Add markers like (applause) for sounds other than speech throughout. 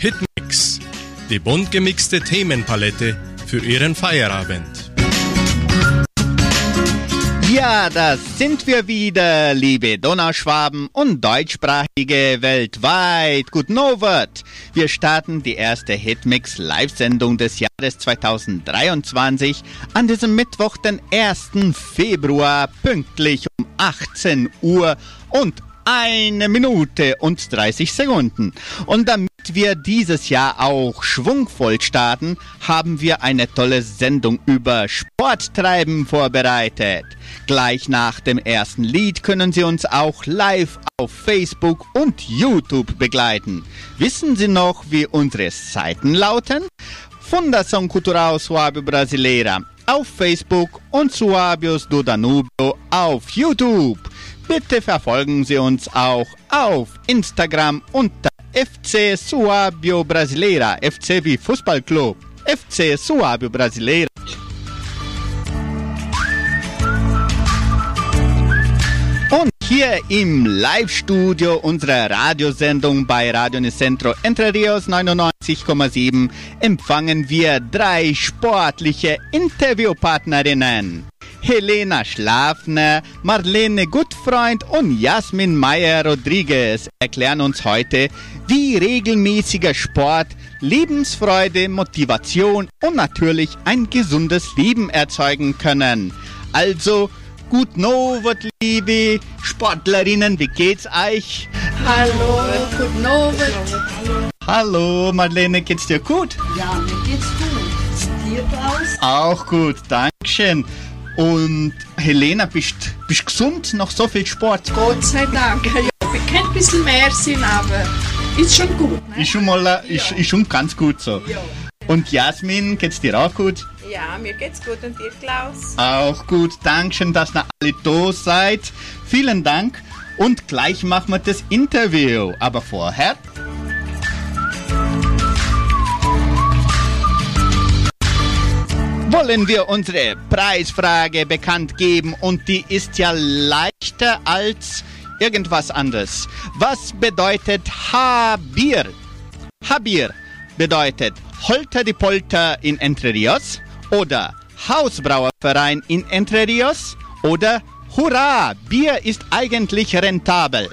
Hitmix, die bunt gemixte Themenpalette für Ihren Feierabend. Ja, das sind wir wieder, liebe Donauschwaben und Deutschsprachige weltweit. Guten Abend. Wir starten die erste Hitmix Live-Sendung des Jahres 2023 an diesem Mittwoch, den 1. Februar, pünktlich um 18 Uhr und eine Minute und 30 Sekunden. Und damit wir dieses Jahr auch schwungvoll starten, haben wir eine tolle Sendung über Sporttreiben vorbereitet. Gleich nach dem ersten Lied können Sie uns auch live auf Facebook und YouTube begleiten. Wissen Sie noch, wie unsere Seiten lauten? Fundação Cultural Suábio Brasileira auf Facebook und Suábios do Danubio auf YouTube. Bitte verfolgen Sie uns auch auf Instagram unter FC Suábio Brasileira, FC wie Fußballclub, FC Suábio Brasileira. Und hier im Live-Studio unserer Radiosendung bei Radio Nicentro Entre Rios 99,7 empfangen wir drei sportliche Interviewpartnerinnen. Helena Schlafner, Marlene Gutfreund und Jasmin Meyer-Rodriguez erklären uns heute, wie regelmäßiger Sport Lebensfreude, Motivation und natürlich ein gesundes Leben erzeugen können. Also, gut Novot, liebe Sportlerinnen, wie geht's euch? Hallo, guten Abend. Hallo, Marlene, geht's dir gut? Ja, mir geht's gut. Dir Klaus? Auch gut, Dankeschön. Und Helena, bist bist gesund nach so viel Sport? Gott sei Dank. Ja, wir können ein bisschen mehr sein, aber ist schon gut. Ne? Ist schon mal, äh, ist, ist schon ganz gut so. Ja. Und Jasmin, geht's dir auch gut? Ja, mir geht's gut und dir, Klaus? Auch gut, Dankeschön, dass ihr alle da seid. Vielen Dank. Und gleich machen wir das Interview. Aber vorher wollen wir unsere Preisfrage bekannt geben und die ist ja leichter als irgendwas anderes. Was bedeutet Habir? Habir bedeutet Holter die Polter in Entre Rios oder Hausbrauerverein in Entre Rios oder Hurra, Bier ist eigentlich rentabel.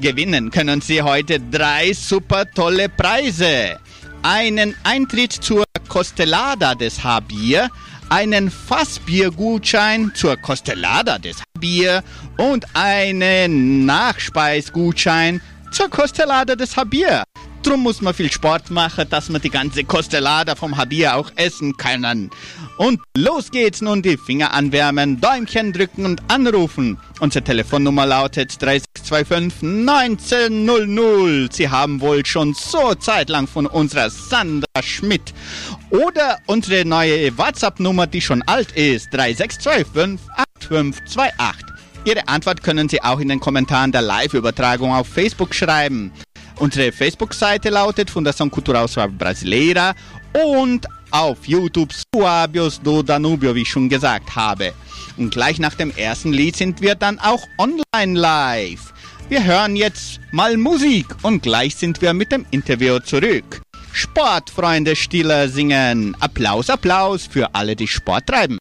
Gewinnen können Sie heute drei super tolle Preise. Einen Eintritt zur Costelada des Habier, einen Fassbiergutschein zur Costelada des Habier und einen Nachspeisgutschein zur Costelada des Habier. Drum muss man viel Sport machen, dass man die ganze Costelada vom Habier auch essen können. Und los geht's nun, die Finger anwärmen, Däumchen drücken und anrufen. Unsere Telefonnummer lautet 3625 1900. Sie haben wohl schon so zeitlang von unserer Sandra Schmidt. Oder unsere neue WhatsApp-Nummer, die schon alt ist, 3625 8528. Ihre Antwort können Sie auch in den Kommentaren der Live-Übertragung auf Facebook schreiben. Unsere Facebook-Seite lautet Fundação Cultural Suave Brasileira und auf YouTube Suabios do Danubio, wie ich schon gesagt habe. Und gleich nach dem ersten Lied sind wir dann auch online live. Wir hören jetzt mal Musik und gleich sind wir mit dem Interview zurück. Sportfreunde Stiller singen. Applaus, Applaus für alle, die Sport treiben.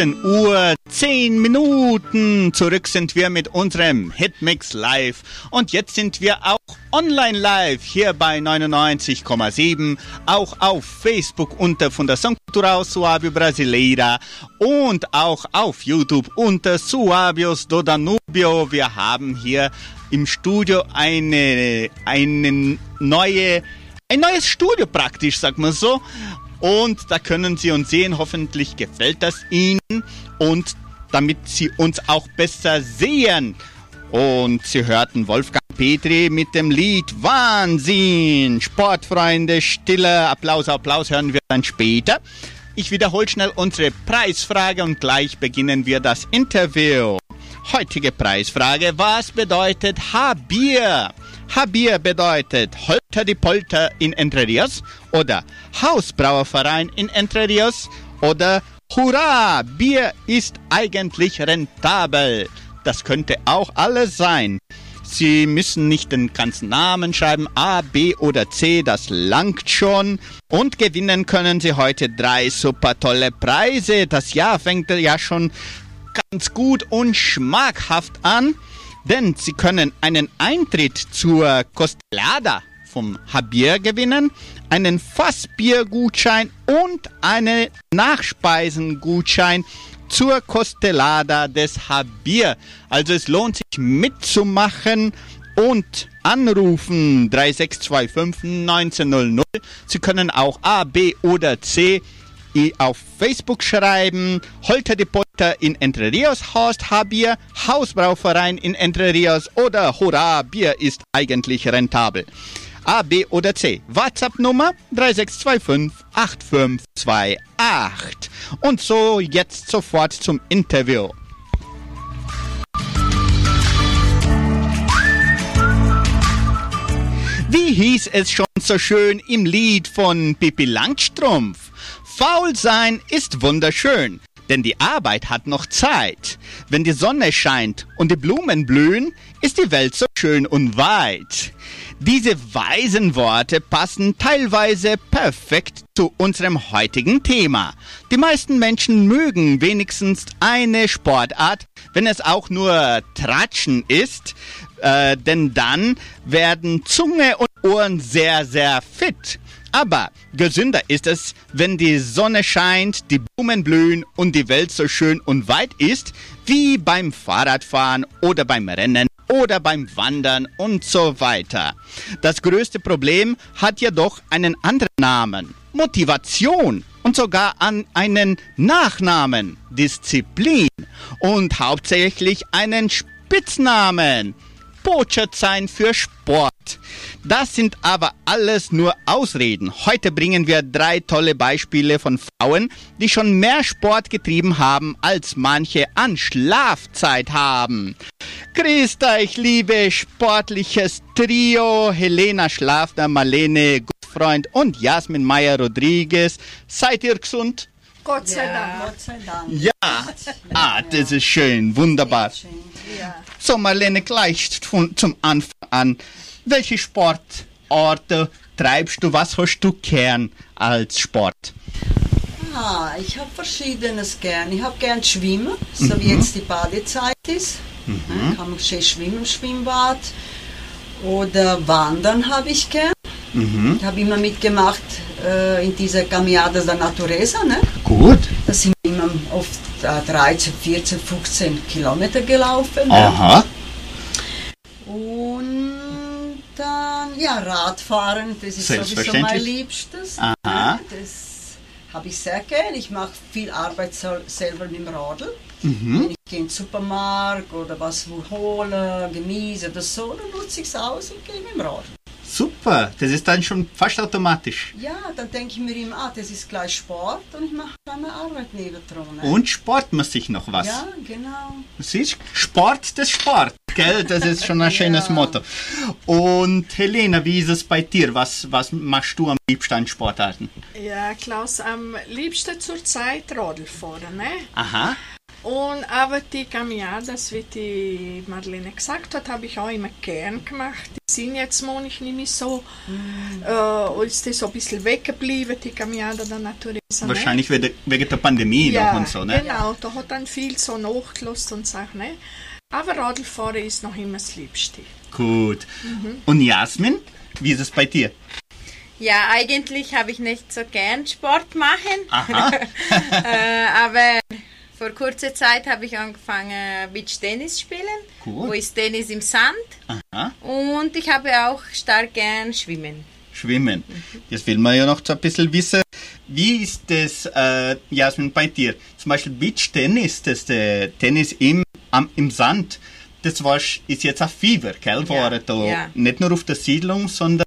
18 Uhr, 10 Minuten. Zurück sind wir mit unserem Hitmix Live. Und jetzt sind wir auch online live hier bei 99,7. Auch auf Facebook unter Fundação Cultural Suábio Brasileira. Und auch auf YouTube unter Suábios do Danubio. Wir haben hier im Studio eine, eine neue, ein neues Studio praktisch, sagt man so. Und da können Sie uns sehen. Hoffentlich gefällt das Ihnen. Und damit Sie uns auch besser sehen. Und Sie hörten Wolfgang Petri mit dem Lied Wahnsinn. Sportfreunde, Stille, Applaus, Applaus hören wir dann später. Ich wiederhole schnell unsere Preisfrage und gleich beginnen wir das Interview. Heutige Preisfrage, was bedeutet Habier? Habier bedeutet Holter die Polter in Entre Rios oder Hausbrauerverein in Entre Rios oder Hurra, Bier ist eigentlich rentabel. Das könnte auch alles sein. Sie müssen nicht den ganzen Namen schreiben, A, B oder C, das langt schon. Und gewinnen können Sie heute drei super tolle Preise. Das Jahr fängt ja schon ganz gut und schmackhaft an, denn Sie können einen Eintritt zur Costelada vom Habier gewinnen, einen Fassbiergutschein und einen Nachspeisengutschein zur Costelada des Habier. Also es lohnt sich mitzumachen und anrufen 3625 1900. Sie können auch A, B oder C auf Facebook schreiben. Holter die Polter in Entre Rios Horst Habier, Hausbrauverein in Entre Rios oder Hurra, Bier ist eigentlich rentabel. A, B oder C. WhatsApp-Nummer 3625 8528. Und so jetzt sofort zum Interview. Wie hieß es schon so schön im Lied von Pippi Langstrumpf? Faul sein ist wunderschön, denn die Arbeit hat noch Zeit. Wenn die Sonne scheint und die Blumen blühen, ist die Welt so schön und weit. Diese weisen Worte passen teilweise perfekt zu unserem heutigen Thema. Die meisten Menschen mögen wenigstens eine Sportart, wenn es auch nur Tratschen ist, äh, denn dann werden Zunge und Ohren sehr, sehr fit. Aber gesünder ist es, wenn die Sonne scheint, die Blumen blühen und die Welt so schön und weit ist, wie beim Fahrradfahren oder beim Rennen oder beim Wandern und so weiter. Das größte Problem hat jedoch einen anderen Namen. Motivation und sogar an einen Nachnamen, Disziplin und hauptsächlich einen Spitznamen. Botschaft sein für Sport. Das sind aber alles nur Ausreden. Heute bringen wir drei tolle Beispiele von Frauen, die schon mehr Sport getrieben haben, als manche an Schlafzeit haben. Grüßt euch, liebe sportliches Trio, Helena Schlafner, Marlene Gutfreund und Jasmin Meyer-Rodriguez. Seid ihr gesund? Gott sei Dank. Gott sei Dank. Ja. Ah, das ist schön, wunderbar. So, Marlene, gleich zum Anfang an. Welche Sportorte treibst du? Was hast du gern als Sport? Ja, ich habe verschiedenes gern. Ich habe gern Schwimmen, so wie jetzt die Badezeit ist. Ja, kann man schön schwimmen im Schwimmbad. Oder Wandern habe ich gern. Ich habe immer mitgemacht äh, in dieser Caminada da Natureza. Ne? Gut. Da sind wir immer oft äh, 13, 14, 15 Kilometer gelaufen. Ne? Aha. Und dann, ja, Radfahren, das ist sowieso mein Liebstes. Aha. Ja, Das habe ich sehr gern. Ich mache viel Arbeit sel- selber mit dem Radl. Mhm. Wenn ich gehe in den Supermarkt oder was hole, Gemüse oder so, dann nutze ich es aus und gehe mit dem Radl. Super. Das ist dann schon fast automatisch. Ja, dann denke ich mir immer, ah, das ist gleich Sport und ich mache meine Arbeit nebendran. Ne? Und Sport muss sich noch was. Ja, genau. Siehst Sport des Sport. Gell? Das ist schon ein (laughs) schönes Ja. Motto. Und Helena, wie ist es bei dir? Was, was machst du am liebsten an Sportarten? Ja, Klaus, am liebsten zur Zeit Radl fahren, ne? Aha. Und aber die Caminadas, wie die Marlene gesagt hat, habe ich auch immer gern gemacht. Die sind jetzt manchmal nicht mehr so, äh, ist das so ein bisschen weggeblieben, die Caminada der Natureza. Ne? Wahrscheinlich wegen wegen der Pandemie ja, noch und so, ne? genau, da hat dann viel so nachgelassen und Sachen, ne? Aber Radlfahren ist noch immer das Liebste. Gut. Mhm. Und Jasmin, wie ist es bei dir? Ja, eigentlich habe ich nicht so gern Sport machen, Aha. (laughs) äh, aber vor kurzer Zeit habe ich angefangen Beach-Tennis spielen, Cool. wo ist Tennis im Sand Aha. und ich habe auch stark gern Schwimmen. Schwimmen. Jetzt will man ja noch so ein bisschen wissen, wie ist das, äh, Jasmin, bei dir? Zum Beispiel Beach-Tennis, das der Tennis im, am, im Sand, das war, ist jetzt ein Fieber, gell? War da ja. nicht nur auf der Siedlung, sondern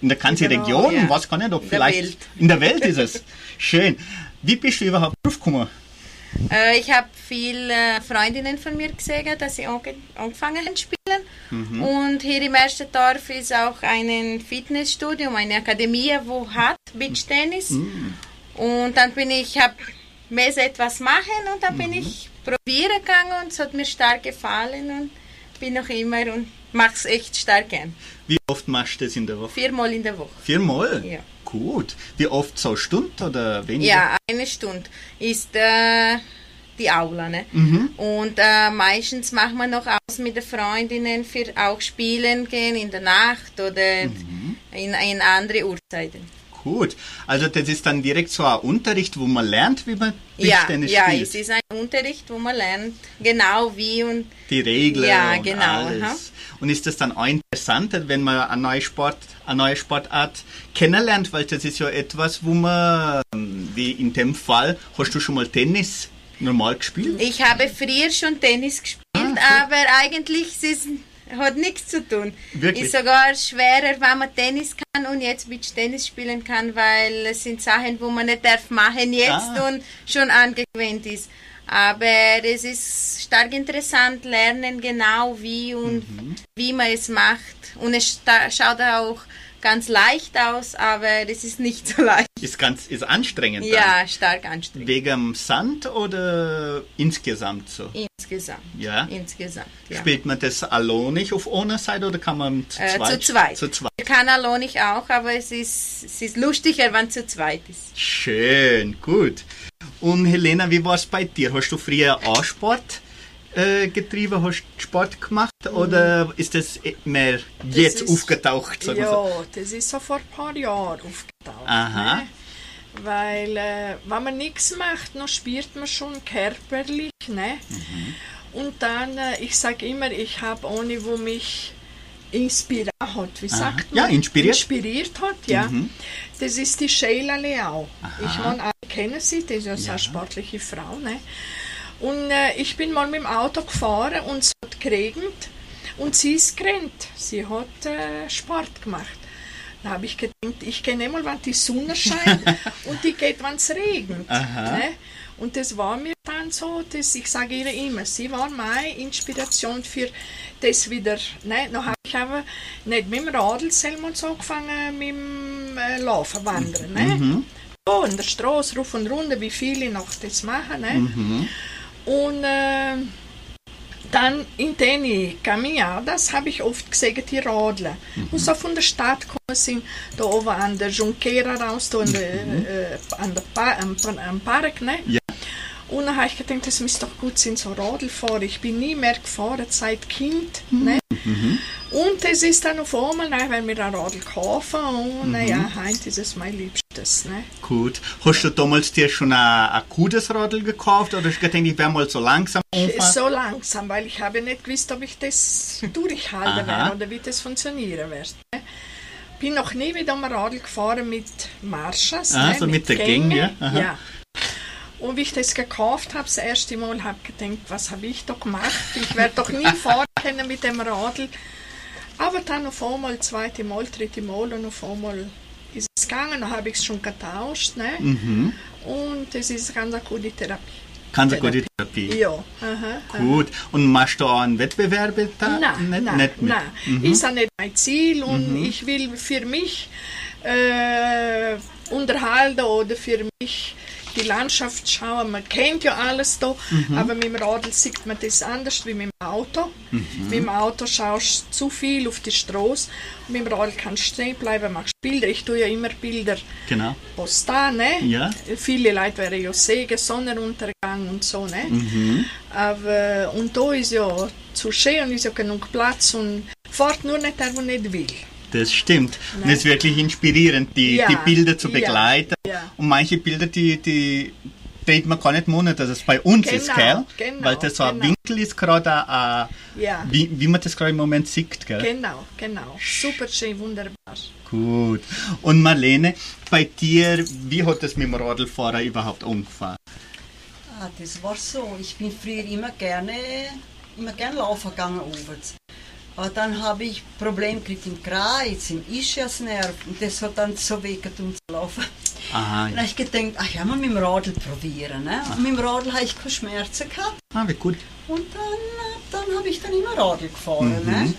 in der ganzen Genau, Region, ja. was kann ich ob In der vielleicht Welt. in der Welt ist es. Schön. Wie bist du überhaupt draufgekommen? Äh, ich habe viele äh, Freundinnen von mir gesehen, dass sie ange angefangen haben zu spielen. Mhm. Und hier im ersten Dorf ist auch ein Fitnessstudio, eine Akademie, wo hat Beachtennis. Mhm. Und dann bin ich, habe mehr etwas machen und dann Mhm. bin ich probieren gegangen und es hat mir stark gefallen und bin noch immer und mache es echt stark gern. Wie oft machst du das in der Woche? Viermal in der Woche. Viermal? Ja. Gut. Wie oft so eine Stunde oder weniger? Ja, eine Stunde ist äh, die Aula. Ne? Mhm. Und äh, meistens machen wir noch aus mit den Freundinnen für auch spielen gehen in der Nacht oder Mhm. in, in andere Uhrzeiten. Gut. Also das ist dann direkt so ein Unterricht, wo man lernt, wie man Ja, Tischtennis ja, spielt. es ist ein Unterricht, wo man lernt genau wie und Die Regeln Ja, und genau, alles. aha. Und ist das dann auch interessant, wenn man eine neue, Sport, eine neue Sportart kennenlernt? Weil das ist ja etwas, wo man, ähm, wie in dem Fall, hast du schon mal Tennis normal gespielt? ich habe früher schon Tennis gespielt, Ah, aber eigentlich es ist, hat nichts zu tun. Wirklich? Ist sogar schwerer, wenn man Tennis kann und jetzt Beach Tennis spielen kann, weil es sind Sachen, wo man nicht darf machen jetzt Ah. und schon angewöhnt ist. Aber es ist stark interessant, lernen genau wie und Mhm. wie man es macht. Und es schaut auch ganz leicht aus, aber es ist nicht so (laughs) leicht. Ist ganz ist anstrengend. Ja, stark Dann. anstrengend. Wegen Sand oder insgesamt so? Insgesamt. Ja. Insgesamt, ja. Spielt man das alleine auf einer Seite oder kann man zu Äh, zweit? zu zweit. Zu zweit. Kann Alon ich auch, aber es ist, es ist lustiger, wenn es zu zweit ist. Schön, gut. Und Helena, wie war es bei dir? Hast du früher auch Sport äh, getrieben, hast Sport gemacht oder ist das eh mehr jetzt ist- aufgetaucht? Ja, so? das ist so vor ein paar Jahren aufgetaucht. Aha. Ne? Weil, äh, wenn man nichts macht, dann spürt man schon körperlich. Ne? Mhm. Und dann, äh, ich sage immer, ich habe ohne, wo mich inspiriert hat. Wie sagt man? Ja, inspiriert. Inspiriert hat, ja. Mhm. Das ist die Sheila Leao. Ich meine, alle kennen sie, das ist ja so eine sportliche Frau. Ne? Und äh, ich bin mal mit dem Auto gefahren und es hat geregnet und sie ist gerannt. Sie hat äh, Sport gemacht. Da habe ich gedacht, ich gehe nicht mal, wenn die Sonne scheint (laughs) und die geht, wenn es regnet. Ne? Und das war mir dann so, dass ich sage ihr immer, sie war meine Inspiration für das wieder. Ne? Dann habe ich aber nicht mit dem Radl selber so angefangen, mit dem äh, Laufen, Wandern. Ne? So in der Straße, rauf und runter, wie viele noch das machen. Ne? Und äh, Dann in den Caminhadas habe ich oft gesehen, die Radler. Und so von der Stadt gekommen sind, da oben an der Junquera raus, da an der, äh, an der pa am, am Park, ne? Ja. Und dann habe ich gedacht, das müsste doch gut sein, so Radl fahren. Ich bin nie mehr gefahren seit Kind. Ne? Und es ist dann auf einmal, ne, wenn wir ein Radl kaufen, und naja, heute ist es mein Liebstes. Ne? Gut. Hast du damals dir schon ein, ein gutes Radl gekauft oder hast du gedacht, ich werde mal so langsam umfahren? So langsam, weil ich habe nicht gewusst, ob ich das durchhalten werde oder wie das funktionieren wird. Ne? Bin noch nie wieder am Radl gefahren mit Marschas. Ah, ne? so mit der Gänge. Aha. ja. Und wie ich das gekauft habe, das erste Mal, habe ich gedacht, was habe ich da gemacht? Ich werde doch nie (laughs) fahren können mit dem Radl. Aber dann auf einmal, zweite Mal, dritte Mal und auf einmal ist es gegangen, dann habe ich es schon getauscht. Ne? Mhm. Und es ist ganz eine gute Therapie. Kannst du gute Therapie? Ja, aha, aha. Gut. Und machst du auch einen Wettbewerb da? Nein, nicht, nein, nicht mit? nein. Ist auch nicht mein Ziel und ich will für mich äh, unterhalten oder für mich die Landschaft schauen. Man kennt ja alles da, aber mit dem Radl sieht man das anders wie mit dem Auto. Mit dem Auto schaust du zu viel auf die Straße mit dem Radl kannst du stehen bleiben, machst Bilder. Ich tue ja immer Bilder Genau. postan, ne? Ja. Viele Leute werden ja sehen, Sonnenuntergang und so, ne? Aber, und da ist ja zu schön und ist ja genug Platz und fährt nur nicht der, der nicht will. Das stimmt. Und es ist wirklich inspirierend, die, Ja, die Bilder zu ja, begleiten. ja. Und manche Bilder, die, die denkt man gar nicht mohnen, dass es bei uns ist, Genau, gell? genau, Weil das so ein genau. Winkel ist, gerade äh, Ja. wie, wie man das gerade im Moment sieht, gell? Genau, genau. Super schön, wunderbar. Gut. Und Marlene, bei dir, wie hat das mit dem Radlfahrer überhaupt angefangen? Ah, das war so. Ich bin früher immer gerne, immer gerne laufen gegangen oben. Aber dann habe ich Probleme gekriegt im Kreuz, im Ischiasnerv und das hat dann so wehgetan zu laufen. Aha, ja. habe ich gedacht, ach ja, mal mit dem Radl probieren. Ne? Und mit dem Radl habe ich keine Schmerzen gehabt. ah wie gut. Und dann, äh, dann habe ich dann immer Radl gefahren. Ne?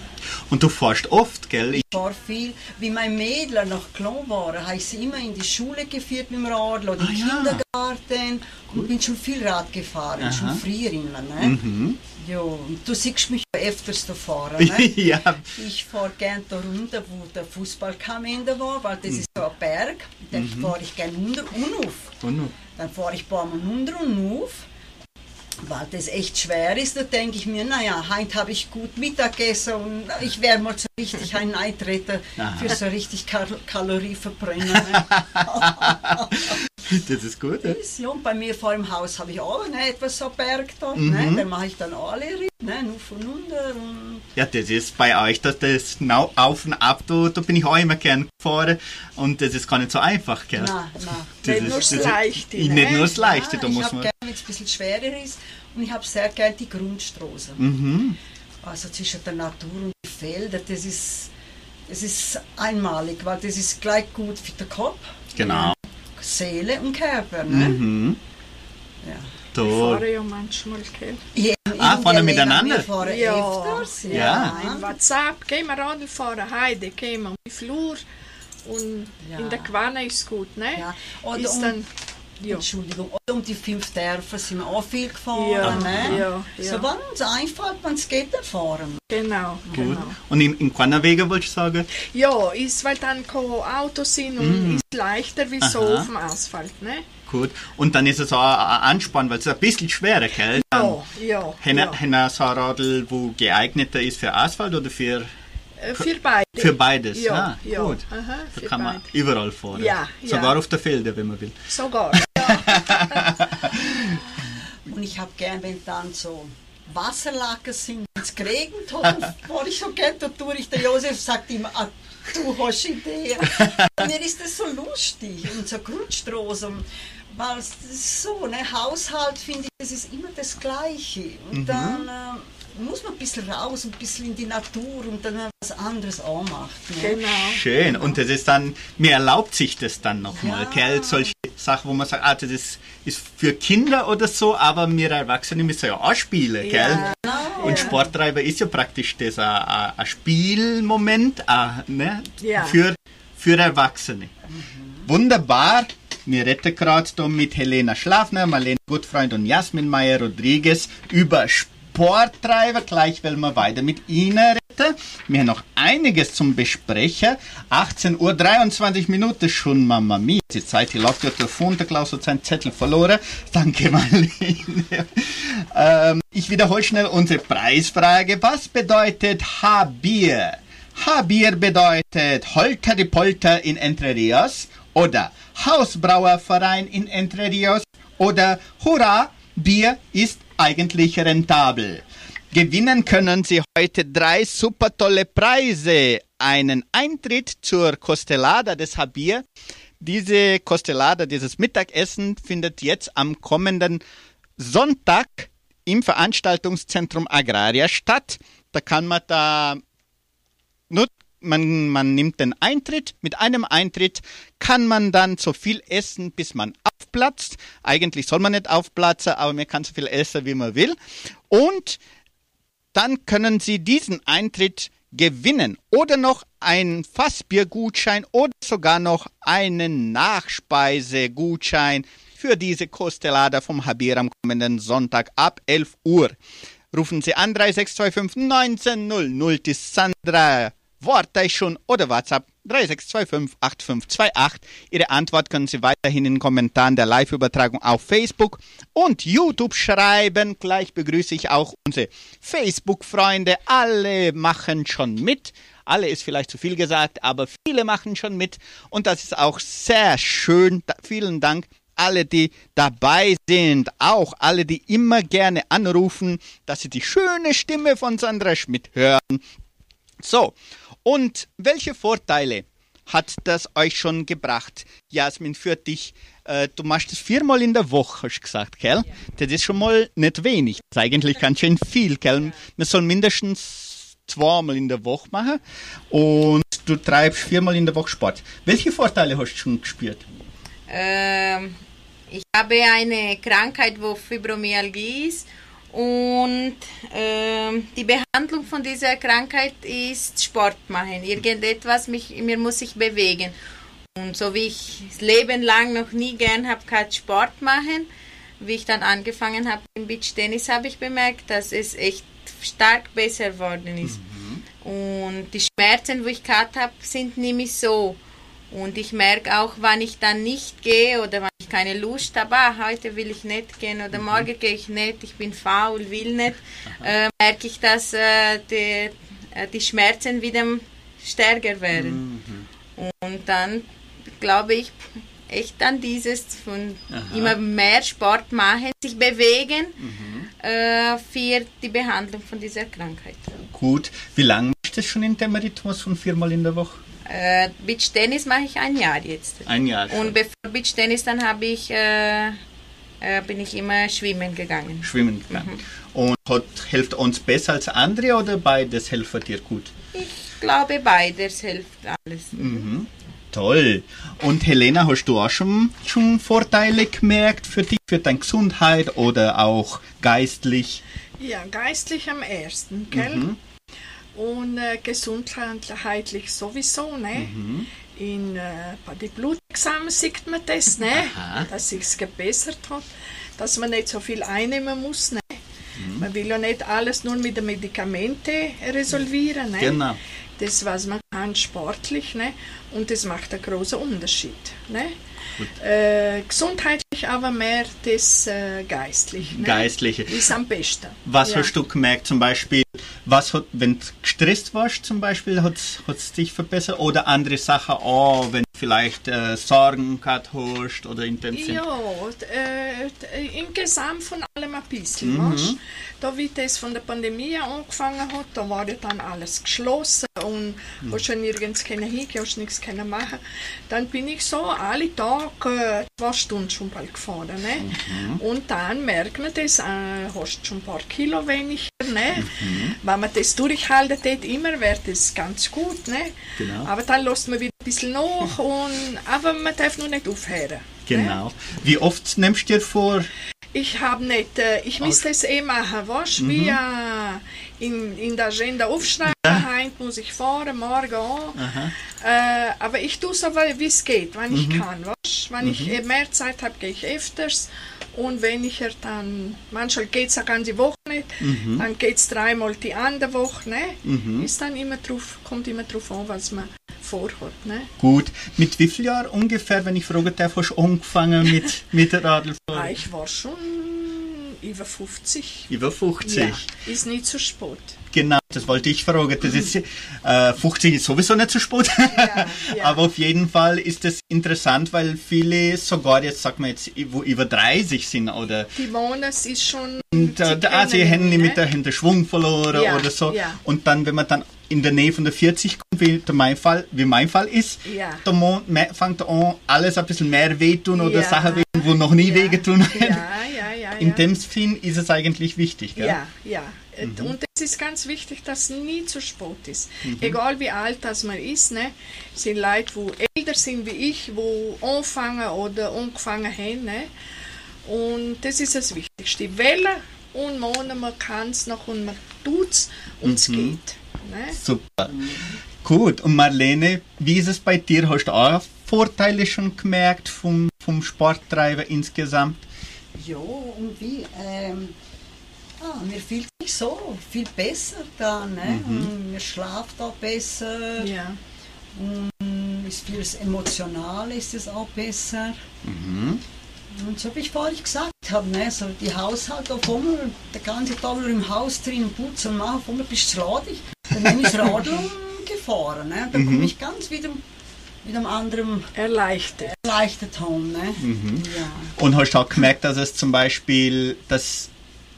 Und du fährst oft, gell? Ich, war viel, wie mein Mädler noch klein waren, habe ich sie immer in die Schule geführt mit dem Radl oder Ah, im ja. Kindergarten und bin schon viel Rad gefahren, Aha. schon früher immer. Ne? mhm. Ja, und du siehst mich öfters da fahren. (laughs) Ne? ja, Ich fahre gern da runter, wo der Fußballkamender war, weil das ist so ein Berg. Dann fahre ich gern runter und auf. und? Dann fahre ich ein paar Mal runter und auf. Weil das echt schwer ist, da denke ich mir, naja, heute habe ich gut Mittagessen und ich werde mal so richtig ein Eintreten für so richtig Kal Kalorieverbrennen. (laughs) Ne? (laughs) Das ist gut, ja? Ja, und bei mir vor dem Haus habe ich auch ne, etwas so Berg da. Ne? Dann mache ich dann alle rein, ne, und runter. Und Ja, das ist bei euch, dass das nau- auf und ab, da, da bin ich auch immer gern gefahren und das ist gar nicht so einfach, gell? nein, nein. Das Nicht nur das ist- Leichte, Nicht ne? nur das Leichte, da ich muss habe man... gerne, wenn es ein bisschen schwerer ist. Und ich habe sehr gerne die Grundstraße. Mhm. Also zwischen der Natur und den Feldern, das ist, das ist einmalig, weil das ist gleich gut für den Kopf, Genau. Seele und Körper. Ne? Mhm. Ja. Ich Da. fahre ja manchmal, gell? Ja, Ah, fahren der miteinander? Wir fahren Ja. öfters. Ja. In WhatsApp, gehen wir Radl fahren, heide, gehen wir auf die Flur und Ja. in der Quanne ist gut, ne? Ja. Oder ist dann, ja. Entschuldigung, um die fünf Dörfer sind wir auch viel gefahren. Ja, ne? ja, ja. So, wenn uns einfällt, wenn es geht, dann fahren. Genau, Gut. genau. Und im, im Quannerwege wollte ich sagen? Ja, ist, weil dann keine Autos sind und ist leichter wie so Aha. auf dem Asphalt, ne? Gut. Und dann ist es auch ein Anspann, weil es ein bisschen schwerer, gell? Ja, ja. Haben ja. so ein Radl, wo geeigneter ist für Asphalt oder für, Für beide. für beides? Ja, ah, ja. gut. Aha, da kann man beide. überall fahren. Ja, Sogar ja. auf der Felder, wenn man will. Sogar. (laughs) Und ich habe gern, wenn dann so Wasserlager sind, wenn es geregnet hat, (laughs) war ich so gern da durch. Der Josef sagt immer, ah, du hast Idee. (laughs) Mir ist das so lustig und so Grundstraße. Weil es ist so, ne, Haushalt finde ich, das ist immer das Gleiche. Und dann äh, muss man ein bisschen raus, ein bisschen in die Natur und dann was anderes auch macht. Ne? genau. Schön. Und das ist dann, mir erlaubt sich das dann nochmal, Ja. gell? Solche Sachen, wo man sagt, ah, das ist, ist für Kinder oder so, aber wir Erwachsene müssen ja auch spielen, gell? Genau. Und Sporttreiber ist ja praktisch das ein- ein ein Spielmoment ah, ne? Ja. für, für Erwachsene. Wunderbar. Wir reden gerade mit Helena Schlafner, Marlene Gutfreund und Jasmin Meyer Rodriguez über Sp- Sport treiben. Gleich wollen wir weiter mit Ihnen reden. Wir haben noch einiges zum Besprechen. 18 Uhr, 23 Minuten schon, Mama Mia. Die Zeit, durch den Telefon. Der Klaus hat seinen Zettel verloren. Danke, Marlene. (laughs) ähm, ich wiederhole schnell unsere Preisfrage. Was bedeutet Habier? Habier bedeutet Holter die Polter in Entre Rios oder Hausbrauerverein in Entre Rios oder Hurra, Bier ist eigentlich rentabel. Gewinnen können Sie heute drei super tolle Preise. Einen Eintritt zur Costelada des Habier. Diese Costelada, dieses Mittagessen findet jetzt am kommenden Sonntag im Veranstaltungszentrum Agraria statt. Da kann man da nur man, man nimmt den Eintritt. Mit einem Eintritt kann man dann so viel essen, bis man aufplatzt. Eigentlich soll man nicht aufplatzen, aber man kann so viel essen, wie man will. Und dann können Sie diesen Eintritt gewinnen oder noch einen Fassbiergutschein oder sogar noch einen Nachspeisegutschein für diese Kostelada vom Habir am kommenden Sonntag ab 11 Uhr. Rufen Sie an 3625 1900 die Sandra Worte schon oder WhatsApp 3625 8528. Ihre Antwort können Sie weiterhin in den Kommentaren der Live-Übertragung auf Facebook und YouTube schreiben. Gleich begrüße ich auch unsere Facebook-Freunde. Alle machen schon mit. Alle ist vielleicht zu viel gesagt, aber viele machen schon mit. Und das ist auch sehr schön. Da, vielen Dank alle, die dabei sind, auch alle, die immer gerne anrufen, dass sie die schöne Stimme von Sandra Schmidt hören. So, und welche Vorteile hat das euch schon gebracht? Jasmin, für dich, äh, du machst es viermal in der Woche, hast du gesagt, gell? Das ist schon mal nicht wenig. Das ist eigentlich ganz schön viel, gell? Man soll mindestens zweimal in der Woche machen und du treibst viermal in der Woche Sport. Welche Vorteile hast du schon gespürt? Ähm, ich habe eine Krankheit, wo Fibromyalgie ist und ähm, die Behandlung von dieser Krankheit ist Sport machen. Irgendetwas, mich, mir muss sich bewegen. Und so wie ich das Leben lang noch nie gern habe, keinen Sport machen, wie ich dann angefangen habe im Beachtennis, habe ich bemerkt, dass es echt stark besser worden ist. Und die Schmerzen, wo ich gehabt habe, sind nämlich so. Und ich merke auch, wann ich dann nicht gehe oder wann ich keine Lust habe, ah, heute will ich nicht gehen oder morgen gehe ich nicht, ich bin faul, will nicht, äh, merke ich, dass äh, die, äh, die Schmerzen wieder stärker werden. Und dann glaube ich echt an dieses von immer mehr Sport machen, sich bewegen äh, für die Behandlung von dieser Krankheit. Gut. Wie lange du das schon in Temeritus von viermal in der Woche? Äh, Beachtennis mache ich ein Jahr jetzt. Ein Jahr schon. Und bevor Beachtennis, dann habe ich, äh, äh, bin ich immer schwimmen gegangen. Schwimmen gegangen. Und hat, hilft uns besser als andere oder beides hilft dir gut? Ich glaube, beides hilft alles. Toll. Und Helena, hast du auch schon, schon Vorteile gemerkt für dich, für deine Gesundheit oder auch geistlich? Ja, geistlich am ersten, gell? Und äh, gesundheitlich sowieso, ne? In, äh, bei den Blutexamen sieht man das, ne? Dass sich's gebessert hat, dass man nicht so viel einnehmen muss, ne? Man will ja nicht alles nur mit den Medikamenten resolvieren, ne? Genau. Das, was man kann, sportlich, ne? Und das macht einen großen Unterschied, ne? Äh, gesundheitlich aber mehr das äh, geistlich. Ne? Geistliche. Ist am besten. Was ja. hast du gemerkt, zum Beispiel, was hat, wenn du gestresst warst, zum Beispiel, hat es dich verbessert? Oder andere Sachen, oh, wenn du vielleicht äh, Sorgen gehabt hast oder in dem Sinn? Ja, äh, Gesamt von allem ein bisschen. Mhm. Da wie das von der Pandemie angefangen hat, da war ja dann alles geschlossen und Mhm. hast schon nirgends können hingehen, hast nichts können machen. Dann bin ich so alle Tage äh, zwei Stunden schon bald gefahren. Ne? Mhm. Und dann merkt man das, äh, hast schon ein paar Kilo weniger. Ne? Mhm. Wenn man das durchhalten tät, immer wäre das ganz gut. Ne? Genau. Aber dann lässt man wieder ein bisschen nach, und, aber man darf nur nicht aufhören. Ne? Genau. Wie oft nimmst du dir vor? Ich habe nicht, äh, ich muss das eh machen, weißt wie äh, in, in der Agenda aufschreiben, heute muss ich fahren, morgen auch. Äh, aber ich tue so, wie es geht, wenn ich kann, weißt Wenn ich eh mehr Zeit habe, gehe ich öfters. Und wenn ich dann, manchmal geht es auch ganze Wochenende nicht. Dann geht es dreimal die andere Woche. Ne? Ist dann immer drauf, kommt immer drauf an, was man vorhat. Ne? Gut. Mit wie viel Jahren ungefähr, wenn ich fragen darf, hast du angefangen mit, mit der Ah, Radlfahren? ich war schon über 50. Über 50. Ja, ist nicht zu spät. Genau, das wollte ich fragen. Das ist, äh, 50 ist sowieso nicht zu spät. ja. (laughs) Aber auf jeden Fall ist es interessant, weil viele sogar jetzt, sag mal jetzt, wo über 30 sind oder Die Monats ist schon. und, äh, die ah, sie haben mich, mit der, haben den Schwung verloren Ja, oder so. ja. Und dann, wenn man dann in der Nähe von der 40 kommt, wie der mein Fall, wie mein Fall ist, Ja. me- fängt an, alles ein bisschen mehr wehtun oder Ja. Sachen wehtun, wo noch nie Ja. wehgetun haben. Ja, ja, ja. In ja. dem Sinn ist es eigentlich wichtig. Gell? Ja, ja. Mhm. Und es ist ganz wichtig, dass es nie zu spät ist. Mhm. Egal wie alt das man ist, ne, sind Leute, die älter sind wie ich, die anfangen oder angefangen haben. Ne? Und das ist das Wichtigste. Wählen und man, man kann es noch und man tut es und es Mhm. geht. Ne? Super. Gut. Und Marlene, wie ist es bei dir? Hast du auch Vorteile schon gemerkt vom, vom Sporttreiber insgesamt? Ja, und wie? Ähm, ah, mir fühlt sich so viel besser da, ne? Und mir schlaft auch besser. Ja. Und ist vieles emotional ist es auch besser. Und so wie ich vorhin gesagt habe, ne, so die Haushalt auf einmal, der ganze Tag nur im Haus drin putzen und machen, auf einmal bist du radig. Dann bin ich (laughs) Radl gefahren. Ne? Dann komme ich ganz wieder mit einem anderen Erleichtert. erleichtert home. Ne? Ja. Und hast du auch gemerkt, dass es zum Beispiel, dass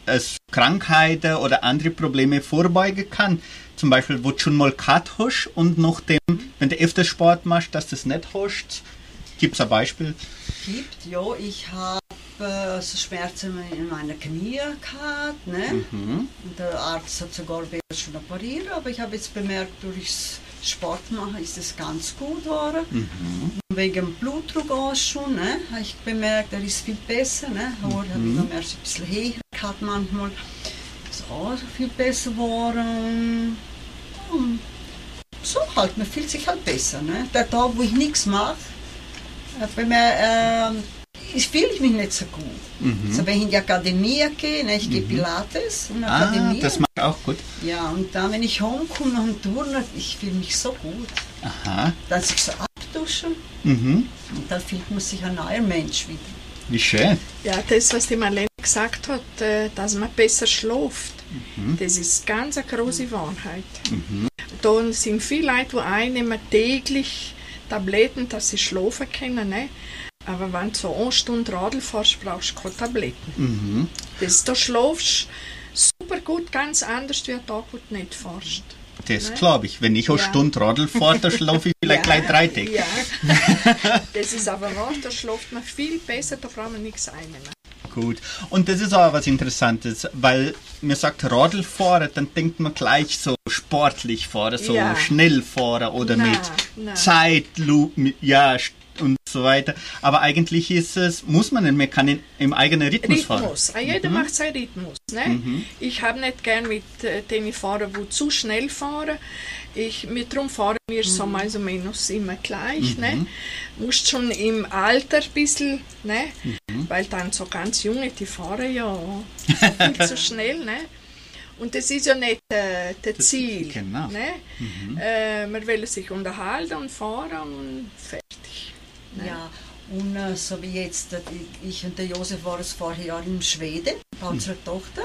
es Krankheiten oder andere Probleme vorbeugen kann? Zum Beispiel, wo du schon mal gehabt hast und nachdem, wenn du öfter Sport machst, dass du es nicht hast. Gibt es ein Beispiel? gibt, ja, ich habe äh, so Schmerzen in meiner Knie gehabt, ne? Und der Arzt hat sogar wieder schon operiert, aber ich habe jetzt bemerkt, durch Sport machen ist es ganz gut geworden. Und Wegen Blutdruck auch schon, ne? Habe ich bemerkt, er ist viel besser, ne? Aber habe ich noch mehr ein bisschen höher gehabt manchmal. Ist auch viel besser geworden. Und so halt, man fühlt sich halt besser, ne? Der Tag, wo ich nichts mache, äh, bei mir ähm, ich fühle ich mich nicht so gut. Also wenn ich in die Akademie gehe, ne, ich gehe Pilates in der Ah, Akademie. Auch gut. ja, und dann, wenn ich heimkomme nach dem Turnen, ich fühle mich so gut. Aha. Dann sich so abduschen Mhm. und dann fühlt man sich ein neuer Mensch wieder. Wie schön. Ja, das, was die Marlene gesagt hat, äh, dass man besser schläft, Mhm. das ist ganz eine große Wahrheit. Da sind viele Leute, die einnehmen täglich Tabletten, dass sie schlafen können. Ne? Aber wenn du so eine Stunde Radl fährst, brauchst du keine Tabletten. Mhm. Das, da schläfst du super gut, ganz anders wie ein Tag, wo du nicht fährst. Das Ne? glaube ich. Wenn ich eine Ja. Stunde Radl fahre, dann schlafe ich vielleicht (laughs) gleich drei Tage. Ja, (laughs) das ist aber wahr, da schläft man viel besser, da braucht man nichts einnehmen. Gut. Und das ist auch was Interessantes, weil mir sagt Radlfahrer, dann denkt man gleich so sportlich fahren, so Ja. schnell fahren oder Na, mit. Zeitlupe, ja, und so weiter. Aber eigentlich ist es, muss man nicht, man kann in, im eigenen Rhythmus, fahren. Rhythmus. Ah, Jeder macht seinen Rhythmus. Ne? Ich habe nicht gern mit äh, denen fahren, die zu schnell fahren. Ich, mit darum fahren wir so mal so menos immer gleich. Ne? Musst schon im Alter ein bisschen, ne? weil dann so ganz junge, die fahren ja so (laughs) viel zu schnell. Ne? Und das ist ja nicht äh, das Ziel. genau. Ne? Äh, wir wollen sich unterhalten und fahren und. Ne? Ja, und äh, so wie jetzt, äh, ich und der Josef waren es vorher Jahr in Schweden bei unserer Tochter.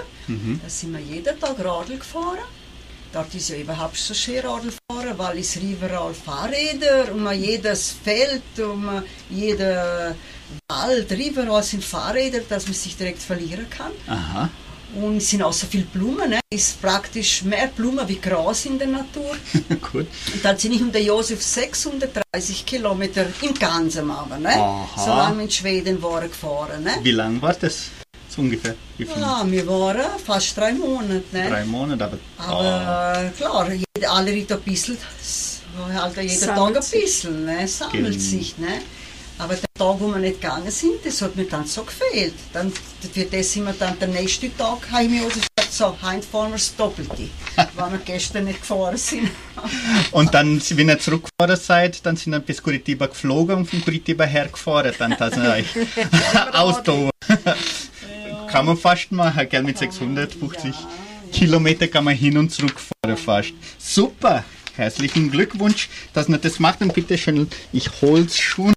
Da sind wir jeden Tag Radl gefahren. Dort ist ja überhaupt so schön Radl fahren, weil es überall Fahrräder und jedes Feld und man jeder Wald, überall sind Fahrräder, dass man sich direkt verlieren kann. Aha. Und es sind auch so viele Blumen, ne? es ist praktisch mehr Blumen wie Gras in der Natur. (laughs) Gut. Und dann sind ich und der Josef 630 Kilometer im Ganzen aber, ne? Aha. So lange wir in Schweden waren gefahren, ne? Wie lang war das? So ungefähr? Wie viel? Ja, wir waren fast drei Monate, ne? Drei Monate, aber. Aber äh, klar, alle Ritter ein bisschen, halt jeder Sammelt Tag ein sich. bisschen, ne? sammelt Genau. sich. Ne? Aber der Tag, wo wir nicht gegangen sind, das hat mir dann so gefehlt. Dann, für das sind wir dann, der nächste Tag, habe ich mir also gesagt, so, heute fahren wir das Doppelte, (laughs) weil wir gestern nicht gefahren sind. Und dann, wenn ihr zurückgefahren seid, dann sind wir bis Curitiba geflogen und von Curitiba hergefahren. Dann das euch (laughs) (laughs) ausdauern. kann man fast machen, gell? Mit 650 Kilometer kann man hin und zurück fahren fast. Super! Herzlichen Glückwunsch, dass man das macht. Und bitte schön, ich hol's schon.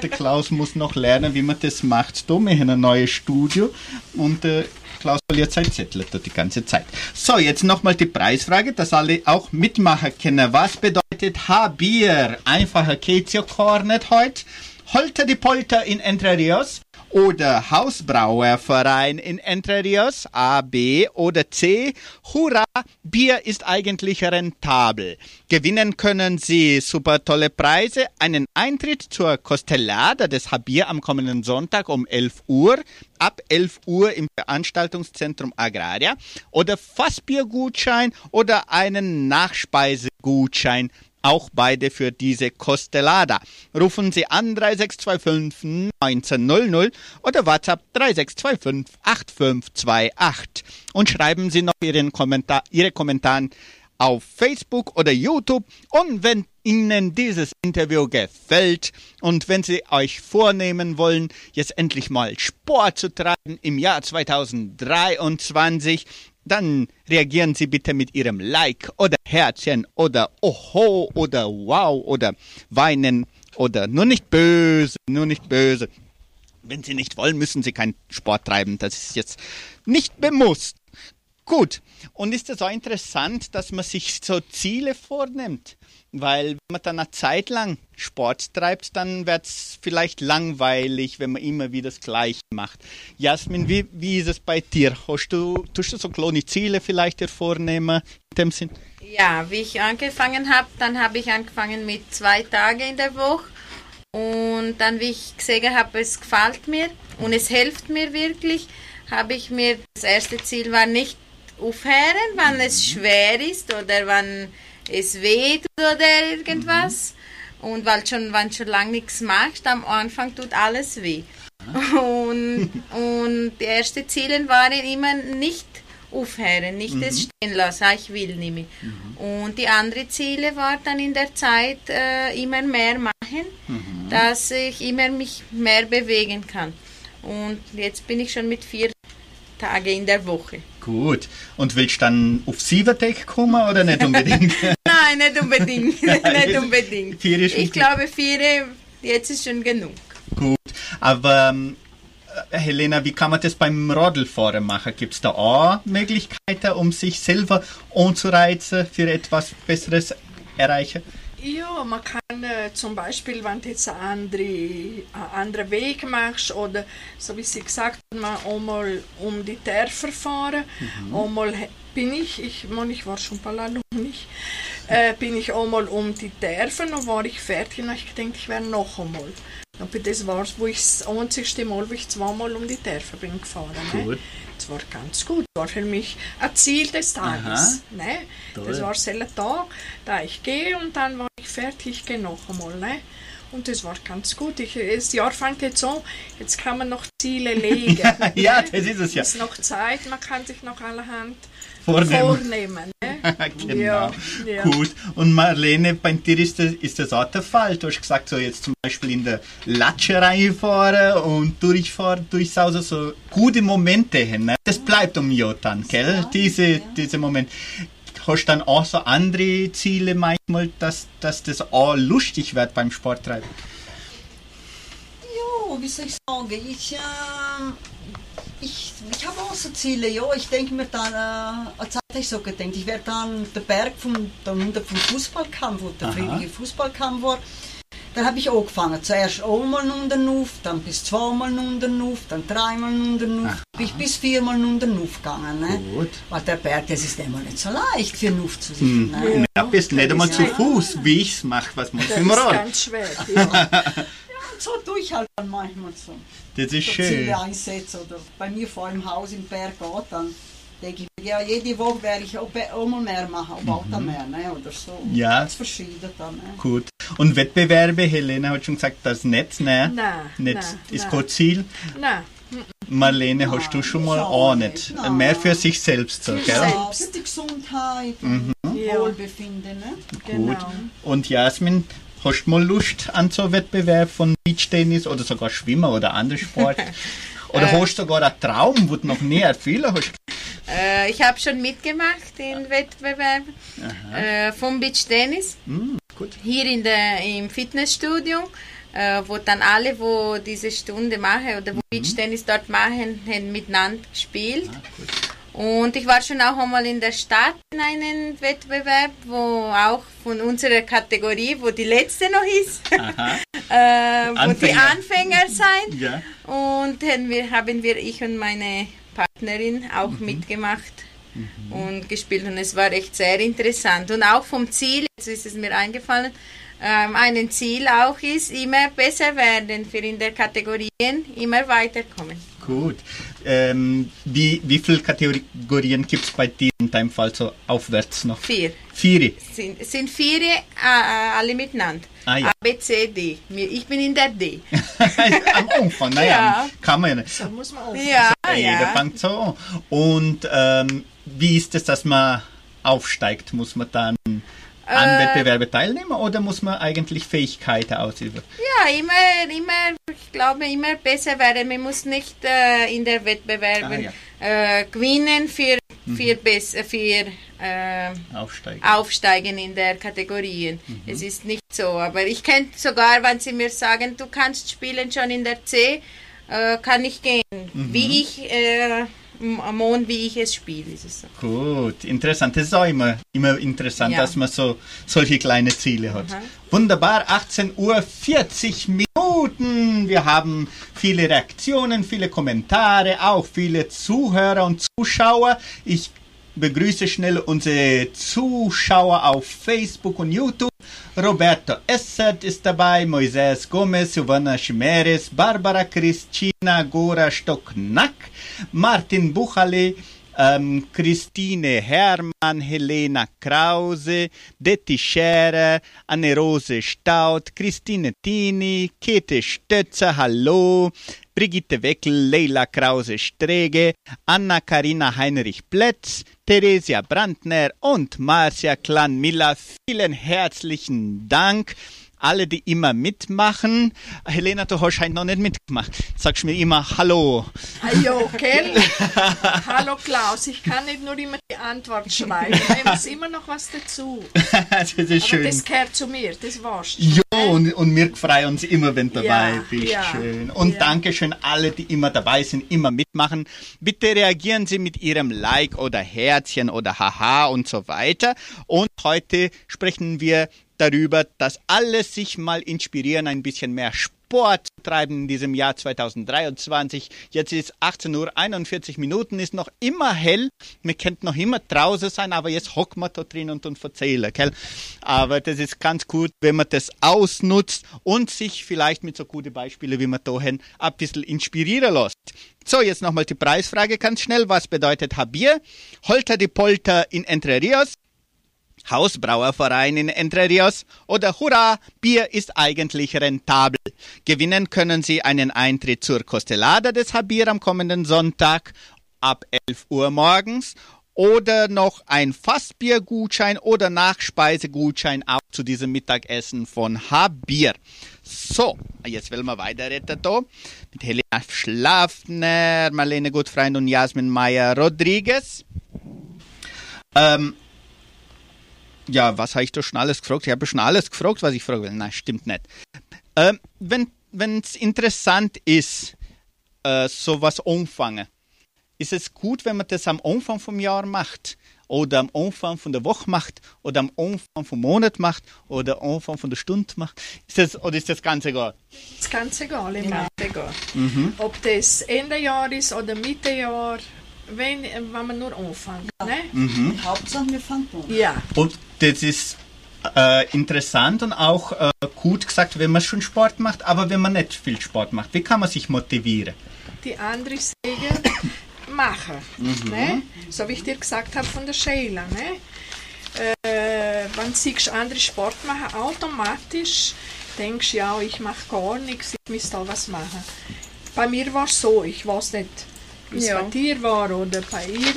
Der Klaus muss noch lernen, wie man das macht. Da, wir haben ein neues Studio und äh, Klaus verliert sein Zettel da die ganze Zeit. So, jetzt nochmal die Preisfrage, dass alle auch mitmachen können. Was bedeutet H-Bier? Einfacher geht's ja gar heute. Holter die Polter in Entre Rios oder Hausbrauerverein in Entre Rios, A, B oder C. Hurra, Bier ist eigentlich rentabel. Gewinnen können Sie super tolle Preise, einen Eintritt zur Costellada des Habier am kommenden Sonntag um 11 Uhr, ab 11 Uhr im Veranstaltungszentrum Agraria oder Fassbiergutschein oder einen Nachspeisegutschein auch beide für diese Costellada. Rufen Sie an 3625 1900 oder WhatsApp 3625 8528 und schreiben Sie noch Ihren Kommentar, Ihre Kommentare auf Facebook oder YouTube und wenn Ihnen dieses Interview gefällt und wenn Sie euch vornehmen wollen, jetzt endlich mal Sport zu treiben im Jahr 2023, dann reagieren Sie bitte mit Ihrem Like oder Herzchen oder Oho oder Wow oder Weinen oder nur nicht böse, nur nicht böse. Wenn Sie nicht wollen, müssen Sie keinen Sport treiben. Das ist jetzt nicht bemusst. Gut. Und ist es so interessant, dass man sich so Ziele vornimmt? Weil wenn man dann eine Zeit lang Sport treibt, dann wird es vielleicht langweilig, wenn man immer wieder das Gleiche macht. Jasmin, wie, wie ist es bei dir? Hast du, tust du so kleine Ziele vielleicht dir vornehmen in dem Sinn? Ja, wie ich angefangen habe, dann habe ich angefangen mit zwei Tagen in der Woche. Und dann, wie ich gesehen habe, es gefällt mir und es hilft mir wirklich, habe ich mir, das erste Ziel war nicht aufhören, wenn es schwer ist oder wenn es weht oder irgendwas. Und weil schon, wenn du schon lange nichts machst, am Anfang tut alles weh. Und, und die ersten Ziele waren immer nicht aufhören, nicht das stehen lassen, ah, ich will nicht mehr. Und die anderen Ziele waren dann in der Zeit äh, immer mehr machen, dass ich immer mich mehr bewegen kann. Und jetzt bin ich schon mit vier Tagen in der Woche. Gut. Und willst du dann auf Sieverdeck kommen oder nicht unbedingt? (laughs) Nein, nicht unbedingt. (laughs) nicht unbedingt. Vier ist ich glaube, vier, jetzt ist schon genug. Gut. Aber ähm, äh, Helena, wie kann man das beim Rodelfahren machen? Gibt es da auch Möglichkeiten, um sich selber anzureizen für etwas Besseres erreichen? Ja, man kann äh, zum Beispiel, wenn du jetzt einen andere, einen anderen Weg machst oder, so wie sie gesagt hat, man einmal um die Dörfer fahren. Einmal he- bin ich, ich, man, ich war schon ein paar Jahre noch nicht, äh, bin ich einmal um die Dörfer, dann war ich fertig und ich denke, ich wäre noch einmal. Aber das war es, wo ich das einzigste Mal, wo ich zweimal um die Dörfer bin gefahren. Ne? Das war ganz gut. Das war für mich ein Ziel des Tages. Ne? Das war selber Tag, da ich gehe und dann war ich fertig, noch einmal. Ne? Und das war ganz gut. Ich, das Jahr fängt jetzt an, jetzt kann man noch Ziele (laughs) legen. Ja, ne? das ist es ja. Es ist noch Zeit, man kann sich noch allerhand Vornehmen. vornehmen. Ne? (laughs) genau. Ja, ja. Gut. Und Marlene, bei dir ist das, ist das auch der Fall. Du hast gesagt, so jetzt zum Beispiel in der Latscherei fahren und durchfahren, durchsausen, so gute Momente hin. Ne? Das bleibt um ja dann, gell? Diese, diese Momente. Hast du dann auch so andere Ziele manchmal, dass, dass das auch lustig wird beim Sporttreiben? Ja, wie soll ich sagen? Ich, ähm, ich, ich habe auch so Ziele. Ja, ich denke mir dann, äh, als hatte ich so gedacht, ich werde dann der Berg vom, dann unter vom Fußballkampf, wo der Aha. friedliche Fußballkampf war. Dann habe ich angefangen. Zuerst einmal unter den Nuff, dann bis zweimal unter den Nuff, dann dreimal unter den Nuff, bin ich bis viermal unter den Nuff gegangen. Ne? Gut. Weil der Berg, das ist immer nicht so leicht für Nuff zu sich. Ne? Ja, bist nicht einmal zu Ja. Fuß, wie ich es mache, was man Das im ist Rad. ganz schwer. Ja. (laughs) So tue ich halt dann manchmal so. Das ist so schön. Ziele oder bei mir vor im Haus im Berg geht, dann denke ich, ja, jede Woche werde ich auch mal mehr machen, auch bald mehr, ne, oder so. Ja. Ganz verschieden dann, ne. Gut. Und Wettbewerbe, Helena hat schon gesagt, das nicht, ne? Nein, Nicht, nein, ist nein. kein Ziel. Nein, Marlene, hast du schon mal auch nicht. nicht. Nein. Mehr für sich selbst, so, gell? Ja, für die Gesundheit, und Ja. Wohlbefinden, ne. Gut. genau. Und Jasmin, hast du mal Lust an so Wettbewerb von Beachtennis oder sogar Schwimmer oder anderen Sport? (laughs) Oder Äh. hast du sogar einen Traum, wo du noch nie erfüllen hast? Äh, ich habe schon mitgemacht in Wettbewerben äh, vom Beachtennis. gut. Hier in der, im Fitnessstudio, äh, wo dann alle, wo diese Stunde machen oder wo Beachtennis dort machen, haben miteinander gespielt. Und ich war schon auch einmal in der Stadt in einem Wettbewerb, wo auch von unserer Kategorie, wo die letzte noch ist, (laughs) äh, wo die Anfänger. Sein. Ja. Und wir, haben wir, ich und meine Partnerin, auch Mhm. mitgemacht und gespielt. Und es war echt sehr interessant. Und auch vom Ziel, jetzt ist es mir eingefallen, ähm, ein Ziel auch ist, immer besser werden für in der Kategorien, immer weiterkommen. Gut. Ähm, wie, wie viele Kategorien gibt es bei dir in deinem Fall so aufwärts noch? Vier. Vier. Sind, sind vier äh, äh, alle miteinander. Ah, ja. A, B, C, D. Mir- Ich bin in der D. (laughs) Am Anfang, naja, Ja. kann man ja nicht. Da muss man auch. Ja, Jeder ja. fängt so an. Und ähm, wie ist es, dass man aufsteigt? Muss man dann an Äh. Wettbewerbe teilnehmen oder muss man eigentlich Fähigkeiten ausüben? Ja, immer, immer, ich glaube, immer besser werden. Man muss nicht äh, in der Wettbewerben äh, gewinnen für, für, bess- äh, für äh, Aufsteigen. Aufsteigen in der Kategorien. Es ist nicht so. Aber ich könnte sogar, wenn Sie mir sagen, du kannst spielen schon in der C, äh, kann ich gehen. Wie ich, äh, Mond, wie ich es spiele. Ist es so. Gut, interessant. Das ist auch immer, immer interessant, Ja. dass man so solche kleine Ziele hat. Wunderbar, 18 Uhr 40 Minuten. Wir haben viele Reaktionen, viele Kommentare, auch viele Zuhörer und Zuschauer. Ich begrüße schnell unsere Zuschauer auf Facebook und YouTube. Roberto Essert ist dabei, Moises Gomez, Silvana Chimeres, Barbara Cristina Gora Stocknack, Martin Buchale, ähm, Christine Hermann, Helena Krause, Detti Scherer, Anne-Rose Staud, Christine Tini, Käthe Stötzer, hallo, Brigitte Weckel, Leila Krause-Strege, Anna-Karina Heinrich-Plätz, Theresia Brandner und Marcia Klan-Miller. Vielen herzlichen Dank. Alle, die immer mitmachen. Helena, du hast heute noch nicht mitgemacht. Sagst mir immer Hallo. Hallo, gell? (laughs) Hallo Klaus, ich kann nicht nur immer die Antwort schreiben. Ich muss immer noch was dazu. (laughs) das ist Aber schön. das gehört zu mir, das war's. Ja, und, und wir freuen uns immer, wenn du dabei Ja, bist. ja, Schön. Und ja. danke schön alle, die immer dabei sind, immer mitmachen. Bitte reagieren Sie mit Ihrem Like oder Herzchen oder Haha und so weiter. Und heute sprechen wir darüber, dass alle sich mal inspirieren, ein bisschen mehr Sport zu treiben in diesem Jahr 2023. Jetzt ist 18.41 Uhr Minuten, ist noch immer hell. Wir könnten noch immer draußen sein, aber jetzt hocken wir da drin und, und erzählen, gell? Aber das ist ganz gut, wenn man das ausnutzt und sich vielleicht mit so guten Beispielen, wie wir da ein bisschen inspirieren lässt. So, jetzt nochmal die Preisfrage ganz schnell. Was bedeutet Habier? Holter die Polter in Entre Rios? Hausbrauerverein in Entre Rios oder Hurra, Bier ist eigentlich rentabel. Gewinnen können Sie einen Eintritt zur Costelada des Habir am kommenden Sonntag ab 11 Uhr morgens oder noch ein Fassbiergutschein oder Nachspeisegutschein auch zu diesem Mittagessen von Habir. So, jetzt will wir weiterreden da mit Helena Schlafner, Marlene Gutfreund und Jasmin Meyer Rodriguez. Ähm, ja, was habe ich da schon alles gefragt? Ich habe schon alles gefragt, was ich fragen will. Nein, stimmt nicht. Ähm, wenn es interessant ist, äh, sowas anfangen, ist es gut, wenn man das am Anfang vom Jahr macht oder am Anfang von der Woche macht oder am Anfang vom Monat macht oder am Anfang von der Stunde macht. Ist das, oder ist das ganz egal? Das ist ganz egal im Ja. Endeffekt. Mhm. Ob das Ende Jahr ist oder Mitte Jahr, wenn, wenn man nur anfängt. Ne? Mhm. Hauptsache, wir fangen an. Ja, Und das ist äh, interessant und auch äh, gut gesagt, wenn man schon Sport macht, aber wenn man nicht viel Sport macht, wie kann man sich motivieren? die andere sagen, (coughs) machen. Ne? So wie ich dir gesagt habe von der Sheila. Ne? Äh, wenn siehst andere Sport machen, automatisch denkst du, ja, ich mache gar nichts, ich muss da was machen. Bei mir war es so, ich weiß nicht, wie es Ja. bei dir war oder bei ihr.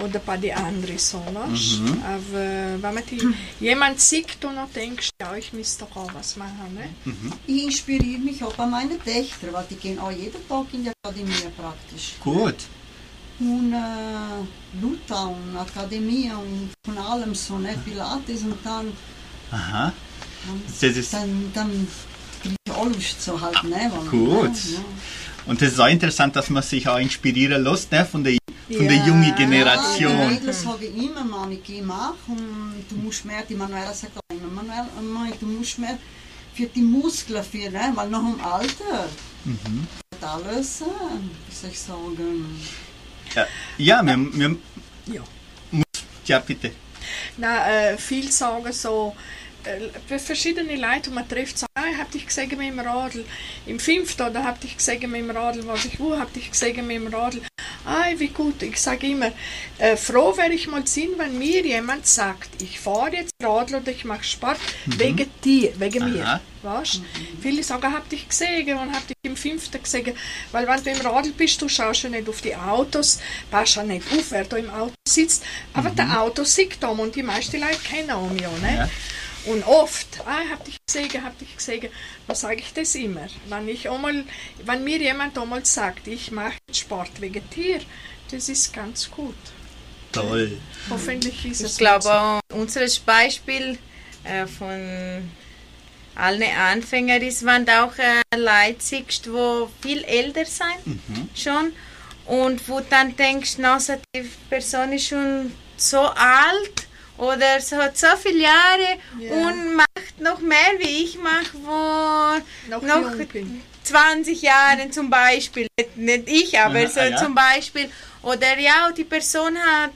Oder bei den anderen so, weißt? Mhm. Aber wenn man die, jemand sieht und dann denkst, ja, ich müsste doch auch was machen, ne? Mhm. Ich inspiriere mich auch bei meinen Töchtern, weil die gehen auch jeden Tag in die Akademie praktisch. Gut. Und äh, Luther und Akademie und von allem so, ne? Pilates und dann, Aha. dann, Das ist, dann, dann kriege ich auch Lust so halt, ne? Weil, Gut. Ja, ja. und das ist auch interessant, dass man sich auch inspirieren lässt ne, von der, von der Ja. jungen Ja, die Generation. Mädels sagen immer, Mami, geh mach und du musst mehr, die Manuela sagt auch immer, Manuela, Mami, du musst mehr für die Muskeln, für, ne? weil nach dem Alter Mhm. alles, äh, wie soll ich sagen, Ja, ja, wir, wir, Ja. ja bitte. Na, äh, viel sagen so, verschiedene Leute, und man trifft so, ah, ich hab dich gesehen mit dem Radl im fünften oder hab dich gesehen mit dem Radl, was ich wo, hab dich gesehen mit dem Radl. Ah, wie gut. Ich sage immer, äh, froh wäre ich mal sein, wenn mir jemand sagt, ich fahre jetzt Radl oder ich mache Sport wegen dir, wegen mir. Aha. Weißt? Viele sagen, hab dich gesehen und hab dich im fünften gesehen. Weil wenn du im Radl bist, du schaust ja nicht auf die Autos, passt ja nicht auf, wer da im Auto sitzt. Aber der Auto sieht um und die meisten Leute kennen ihn ja. Ne? Ja. Und oft, ah, ich hab dich gesehen, hab dich gesehen, dann sage ich das immer. Wenn, ich einmal, wenn mir jemand einmal sagt, ich mache Sport wegen dir, das ist ganz gut. Toll. Hoffentlich ist es Ich glaube so. unser Beispiel äh, von allen Anfängern ist, wenn du auch äh, siehst, die viel älter sind schon und wo dann denkst, na, so die Person ist schon so alt oder so hat so viele Jahre Ja. und macht noch mehr wie ich mache, wo Noch noch jung bin. 20 Jahren zum Beispiel, nicht, ich, aber Aha, so ah, ja. zum Beispiel, oder ja, die Person hat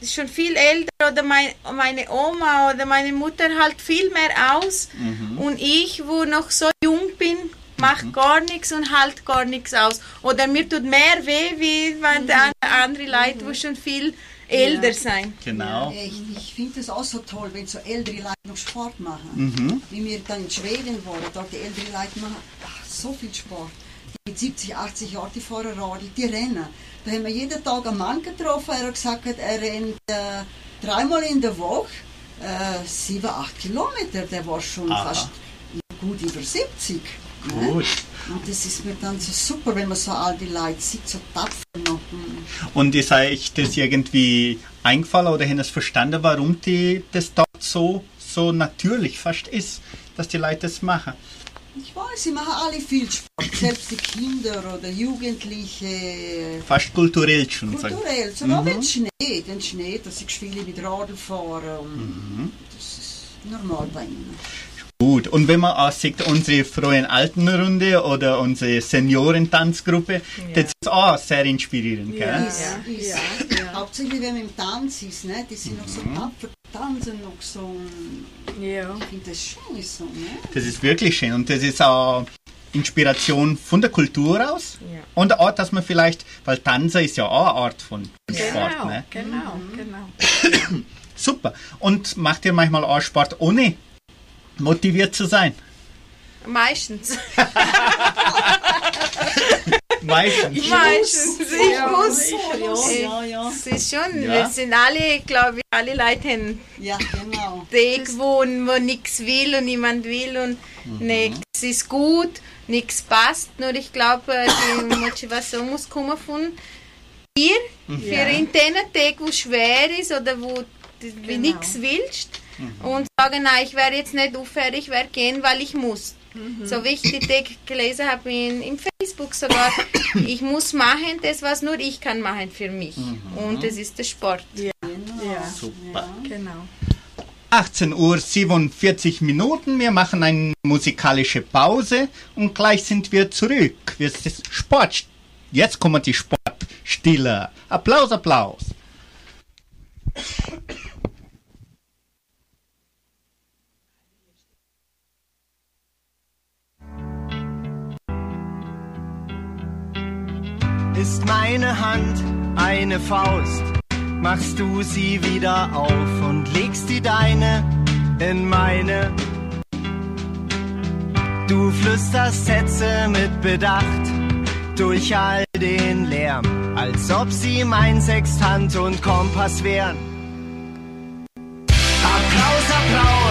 ist schon viel älter oder mein, meine Oma oder meine Mutter halt viel mehr aus und ich, wo noch so jung bin, mache gar nichts und halt gar nichts aus. Oder mir tut mehr weh, wie wenn der andere Leute, wo schon viel älter sind. Genau. Echt, ich finde es auch so toll, wenn so ältere Leute noch Sport machen. Mhm. Wie wir dann in Schweden waren, dort die ältere Leute machen ach, so viel Sport. Die mit 70, 80 Jahren, die fahren Radl, die rennen. Da haben wir jeden Tag einen Mann getroffen, er hat gesagt, er rennt äh, dreimal in der Woche äh, 7, 8 Kilometer. Der war schon Aha. fast gut über 70. Gut. Und das ist mir dann so super, wenn man so alte Leute sieht, so tapfer noch. Hm. Und ist euch das irgendwie eingefallen oder haben das verstanden, warum die, das dort so, so natürlich fast ist, dass die Leute das machen? Ich weiß, sie machen alle viel Sport, selbst die Kinder oder Jugendliche. Fast kulturell schon. Kulturell, sogar wenn es schneit, wenn es schneit, dass ich viele mit Radl fahren. Und Das ist normal bei ihnen. Gut, und wenn man auch sieht, unsere Freuen Altenrunde oder unsere Seniorentanzgruppe, das ist auch sehr inspirierend, Ja. gell? Ist, ist. ja, ja. Hauptsächlich wenn man im Tanz ist, ne? die sind noch so tapfer, tanzen noch so. Ja. Ich finde das schön so. Ne? Das ist wirklich schön und das ist auch Inspiration von der Kultur aus Ja. und auch, dass man vielleicht, weil Tanzen ist ja auch eine Art von Sport, Genau, ne? genau, genau. (coughs) Super. Und macht ihr manchmal auch Sport ohne motiviert zu sein? Meistens. Meistens. (laughs) Meistens. Ich Ja, muss. ich- Ja, ja, ja. Es ist schon, Ja. wir sind alle, glaube ich, alle Leute haben Ja, genau. Weg, wo, wo nichts will und niemand will und nichts ist gut, nichts passt. Nur ich glaube, die (coughs) Motivation muss kommen von dir, für Ja. in den Tagen, wo schwer ist oder wo du Genau. nichts willst und sagen, nein, ich werde jetzt nicht aufhören, ich werde gehen, weil ich muss. So wie ich die Tag gelesen habe in, im Facebook sogar, ich muss machen das, was nur ich kann machen für mich. Und das ist der Sport. Ja, Super. genau. 18 Uhr 47 Minuten. Wir machen eine musikalische Pause und gleich sind wir zurück. Wir sind Sport. Jetzt kommen die Sportstille. Applaus, Applaus. Ist meine Hand eine Faust, machst du sie wieder auf und legst die deine in meine. Du flüsterst Sätze mit Bedacht, durch all den Lärm, als ob sie mein Sextant und Kompass wären. Applaus, Applaus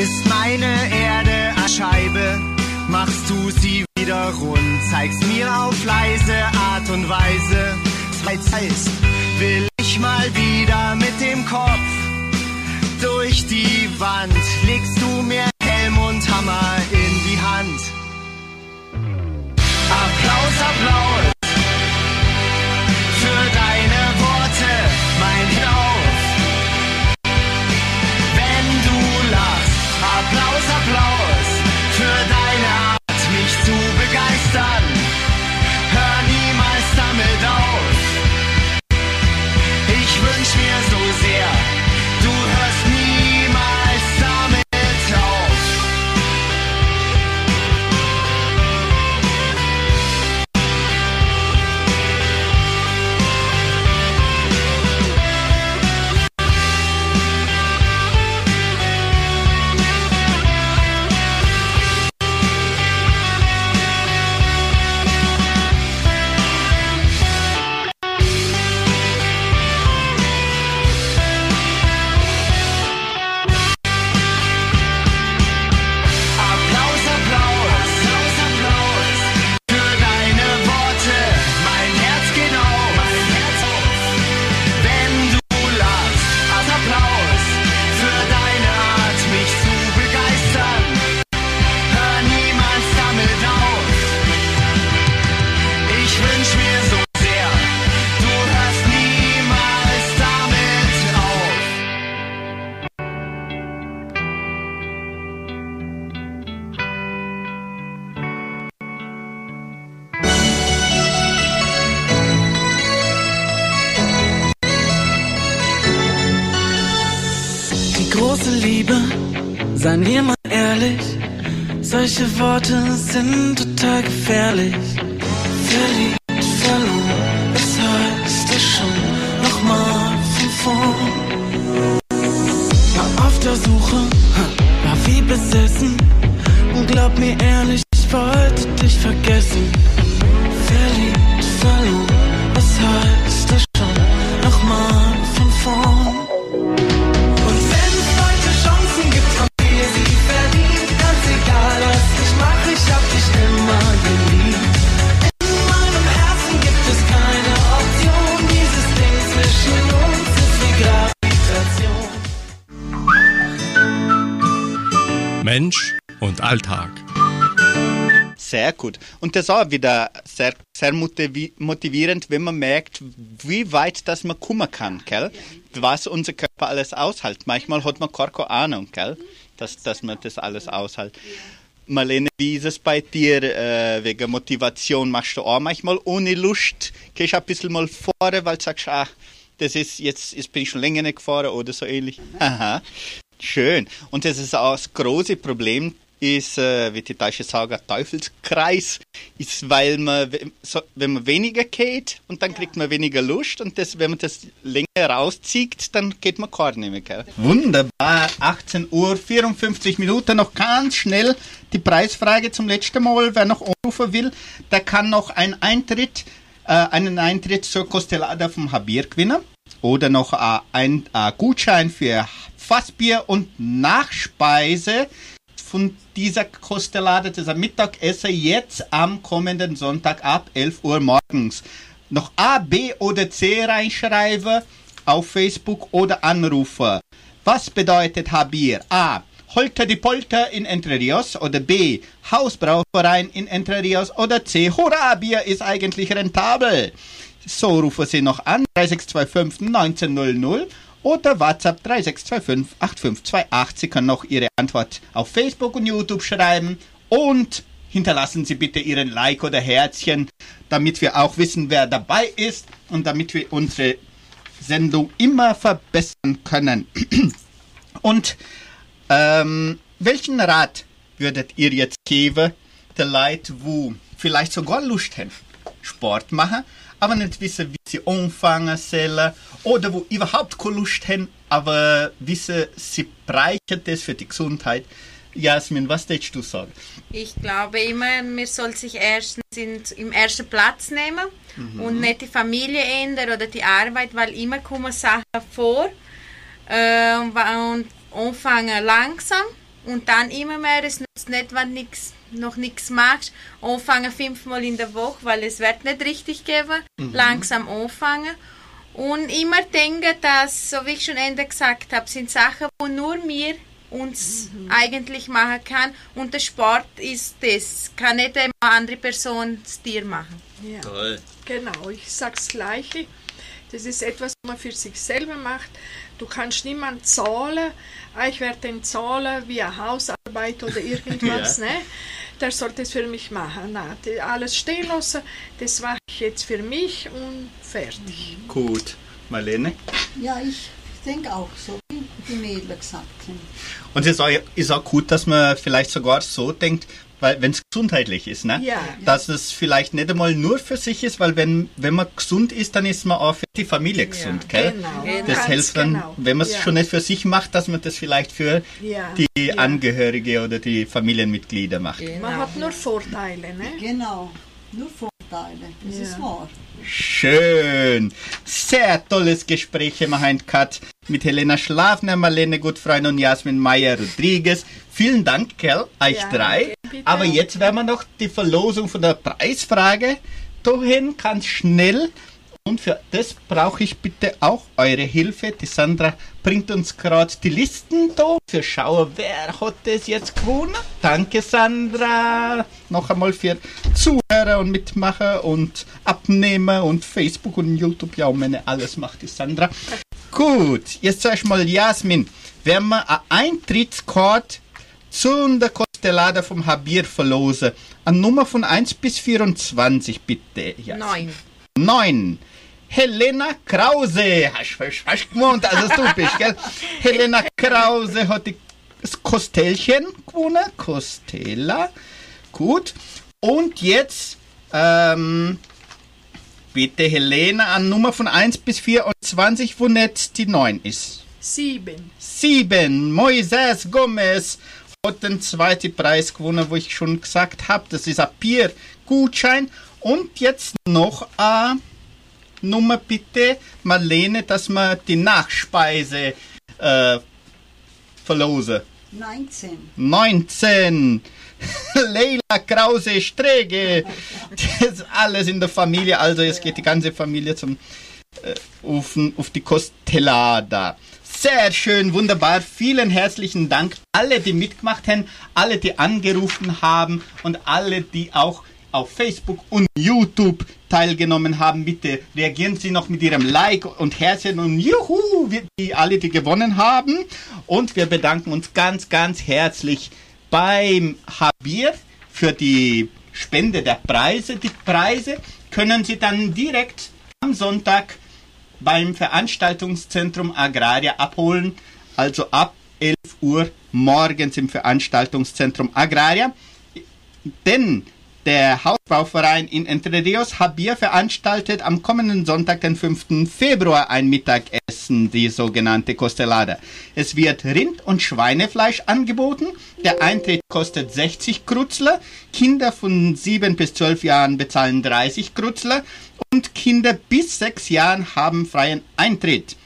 Ist meine Erde eine Scheibe, machst du sie wieder rund, zeigst mir auf leise Art und Weise. Zeit heißt, will ich mal wieder mit dem Kopf durch die Wand, legst du mir Helm und Hammer in die Hand. Applaus, Applaus Liebe, seien wir mal ehrlich, solche Worte sind total gefährlich. Verliebt, verloren, das heißt es schon nochmal von vorn. War auf der Suche, war wie besessen und glaub mir ehrlich, Mensch und Alltag. Sehr gut. Und das ist auch wieder sehr, sehr motivi motivierend, wenn man merkt, wie weit das man kommen kann, gell? Was unser Körper alles aushält. Manchmal hat man keine Ahnung, gell? Dass, dass man das alles aushält. Marlene, wie ist es bei dir äh, wegen Motivation? Machst du auch manchmal ohne Lust? Gehst du ein bisschen mal vorne, weil du sagst, ach, das ist jetzt, jetzt bin ich schon länger nicht gefahren oder so ähnlich? Aha, schön. Und das ist auch das große Problem, ist, äh, wie die Deutsche sagen, Teufelskreis, ist, weil man, so, wenn man weniger geht und dann kriegt man weniger Lust und das, wenn man das länger rauszieht, dann geht man gar nicht mehr. Gell? Wunderbar, 18 Uhr, 54 Minuten, noch ganz schnell die Preisfrage zum letzten Mal. Wer noch anrufen will, der kann noch einen Eintritt, äh, einen Eintritt zur Costellada vom Habir gewinnen oder noch äh, ein äh, Gutschein für Fassbier und Nachspeise von dieser Kostellade, dieser Mittagessen jetzt am kommenden Sonntag ab 11 Uhr morgens. Noch A, B oder C reinschreiben auf Facebook oder anrufen. Was bedeutet Habir? A. Holter die Polter in Entre Rios oder B. Hausbrauverein in Entre Rios oder C. Hurra, Bier ist eigentlich rentabel. So rufen Sie noch an, 3625 1900 oder WhatsApp 3625 8528. Sie können auch Ihre Antwort auf Facebook und YouTube schreiben und hinterlassen Sie bitte Ihren Like oder Herzchen, damit wir auch wissen, wer dabei ist und damit wir unsere Sendung immer verbessern können. (clears throat) Und ähm, welchen Rat würdet ihr jetzt geben, der Leute, wo vielleicht sogar Lust haben, Sport machen, aber nicht wissen, wie sie anfangen sollen, oder wo überhaupt keine Lust haben, aber wissen, sie breichen das für die Gesundheit. Jasmin, was würdest du sagen? Ich glaube immer, man soll sich erstens in, im ersten Platz nehmen und nicht die Familie ändern oder die Arbeit, weil immer kommen Sachen vor äh, und anfangen langsam und dann immer mehr. Es nützt nicht, wenn du nix, noch nichts machst. Anfangen fünfmal in der Woche, weil es wird nicht richtig geben. Langsam anfangen. Und immer denken, dass, so wie ich schon Ende gesagt habe, sind Sachen, wo nur wir uns eigentlich machen kann. Und der Sport ist das. Kann nicht eine andere Person das Tier machen. Ja. Toll. Genau, ich sag's Gleiche. Das ist etwas, was man für sich selber macht. Du kannst niemand zahlen, ah, ich werde den zahlen wie eine Hausarbeit oder irgendwas, (laughs) Ja. ne? Der sollte es für mich machen. Na, alles stehen lassen, das mache ich jetzt für mich und fertig. Gut. Marlene? Ja, ich denke auch so, wie die Mädels gesagt haben. Und es ist auch, ist auch gut, dass man vielleicht sogar so denkt, weil wenn es gesundheitlich ist, ne? Ja. Dass es vielleicht nicht einmal nur für sich ist, weil wenn, wenn man gesund ist, dann ist man auch für die Familie gesund, gell? Genau. Das Ganz hilft dann, genau. wenn man es ja. schon nicht für sich macht, dass man das vielleicht für Ja. die ja. Angehörige oder die Familienmitglieder macht. Man hat nur Vorteile, ne? Genau, nur Vorteile, das Ja. ist wahr. Schön. Sehr tolles Gespräch heute gehabt mit Helena Schlafner, Marlene Gutfreund und Jasmin Meyer-Rodriguez. Vielen Dank, Kel, euch Ja, drei. bitte. Aber jetzt werden wir noch die Verlosung von der Preisfrage dahin, ganz schnell. Und für das brauche ich bitte auch eure Hilfe. Die Sandra bringt uns gerade die Listen da. Für schauen, wer hat das jetzt gewonnen. Danke, Sandra. Noch einmal für Zuhörer und Mitmacher und Abnehmer und Facebook und YouTube. Ja, und meine alles macht die Sandra. Gut, jetzt sag ich mal, Jasmin, wenn wir ein Eintrittskarte zu der Costellada vom Habir verlosen, eine Nummer von 1 bis 24, bitte. Jasmin. Neun. 9. Helena Krause. Hast du gewohnt, als es du bist, gell? (laughs) Helena Krause hat die- das Kostellchen gewonnen. Costella. Gut. Und jetzt, ähm, bitte Helena an Nummer von 1 bis 24, wo nicht die 9 ist. Sieben. 7. Moises Gomez hat den zweiten Preis gewonnen, wo ich schon gesagt habe. Das ist ein Bier-Gutschein. Und jetzt noch eine Nummer bitte, Marlene, dass wir die Nachspeise äh, verlosen. 19. 19. (laughs) Leila Krause Strege. Das ist alles in der Familie. Also jetzt geht die ganze Familie zum äh, auf, auf die Costellada. Sehr schön, wunderbar. Vielen herzlichen Dank. Alle, die mitgemacht haben, alle, die angerufen haben und alle, die auch auf Facebook und YouTube teilgenommen haben. Bitte reagieren Sie noch mit Ihrem Like und Herzchen und Juhu, die alle, die gewonnen haben. Und wir bedanken uns ganz, ganz herzlich beim Habir für die Spende der Preise. Die Preise können Sie dann direkt am Sonntag beim Veranstaltungszentrum Agraria abholen, also ab 11 Uhr morgens im Veranstaltungszentrum Agraria. Denn der Hausbauverein in Entre Rios Habir veranstaltet am kommenden Sonntag, den 5. Februar, ein Mittagessen, die sogenannte Costelada. Es wird Rind- und Schweinefleisch angeboten. Der Eintritt kostet 60 Krutzler. Kinder von 7 bis 12 Jahren bezahlen 30 Krutzler. Und Kinder bis 6 Jahren haben freien Eintritt.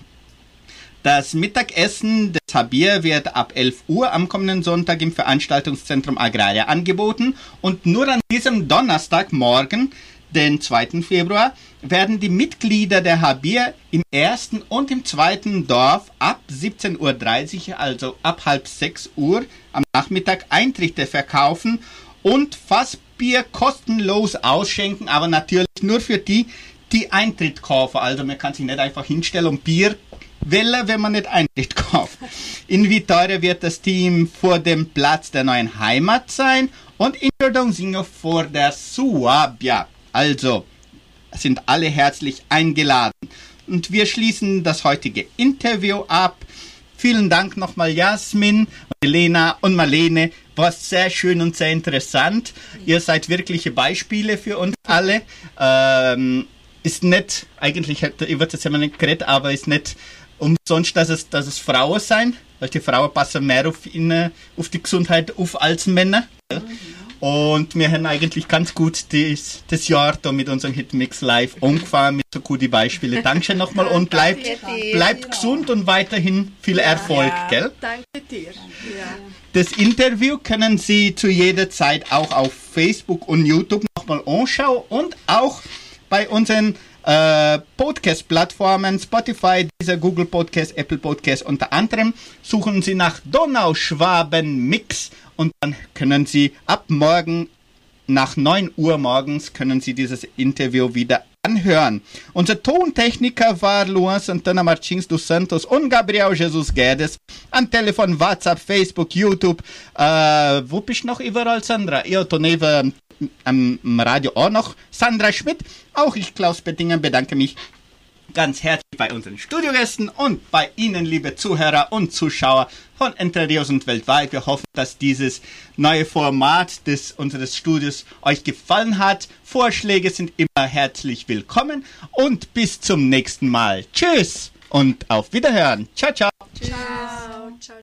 Das Mittagessen des Habir wird ab 11 Uhr am kommenden Sonntag im Veranstaltungszentrum Agraria angeboten und nur an diesem Donnerstagmorgen, den 2. Februar, werden die Mitglieder der Habir im ersten und im zweiten Dorf ab 17.30 Uhr, also ab halb 6 Uhr am Nachmittag Eintritte verkaufen und Fassbier kostenlos ausschenken, aber natürlich nur für die, die Eintritt kaufen. Also man kann sich nicht einfach hinstellen und Bier Welle, wenn man nicht Eintritt kauft. In Vitoria wird das Team vor dem Platz der neuen Heimat sein und in Jordãozinho vor der Suabia. Also sind alle herzlich eingeladen. Und wir schließen das heutige Interview ab. Vielen Dank nochmal Jasmin, Elena und Marlene. War sehr schön und sehr interessant. Ihr seid wirkliche Beispiele für uns alle. Ähm, ist nicht, eigentlich hätte ich würde jetzt immer nicht geredet, aber ist nicht umsonst, dass es, dass es Frauen sein, weil die Frauen passen mehr auf, in, auf die Gesundheit auf als Männer. gell? Und wir haben eigentlich ganz gut das, das Jahr da mit unserem Hitmix Live angefangen mit so guten Beispielen. (laughs) Dankeschön nochmal und bleibt, bleibt gesund und weiterhin viel Erfolg, gell? Danke dir. Ja. Das Interview können Sie zu jeder Zeit auch auf Facebook und YouTube nochmal anschauen und auch bei unseren äh, Podcast-Plattformen Spotify, dieser Google Podcast, Apple Podcast unter anderem. Suchen Sie nach Donauschwaben Mix und dann können Sie ab morgen nach 9 Uhr morgens können Sie dieses Interview wieder anhören. Unser Tontechniker war Luan Santana Martins dos Santos und Gabriel Jesus Guedes. Am Telefon, WhatsApp, Facebook, YouTube. Äh, wo bist du noch überall, Sandra? Ja, da neben am Radio auch noch Sandra Schmidt. Auch ich, Klaus Bettinger, bedanke mich ganz herzlich bei unseren Studiogästen und bei Ihnen, liebe Zuhörer und Zuschauer von Entre Rios und weltweit. Wir hoffen, dass dieses neue Format des unseres Studios euch gefallen hat. Vorschläge sind immer herzlich willkommen und bis zum nächsten Mal. Tschüss und auf Wiederhören. Ciao, ciao. Ciao. Ciao.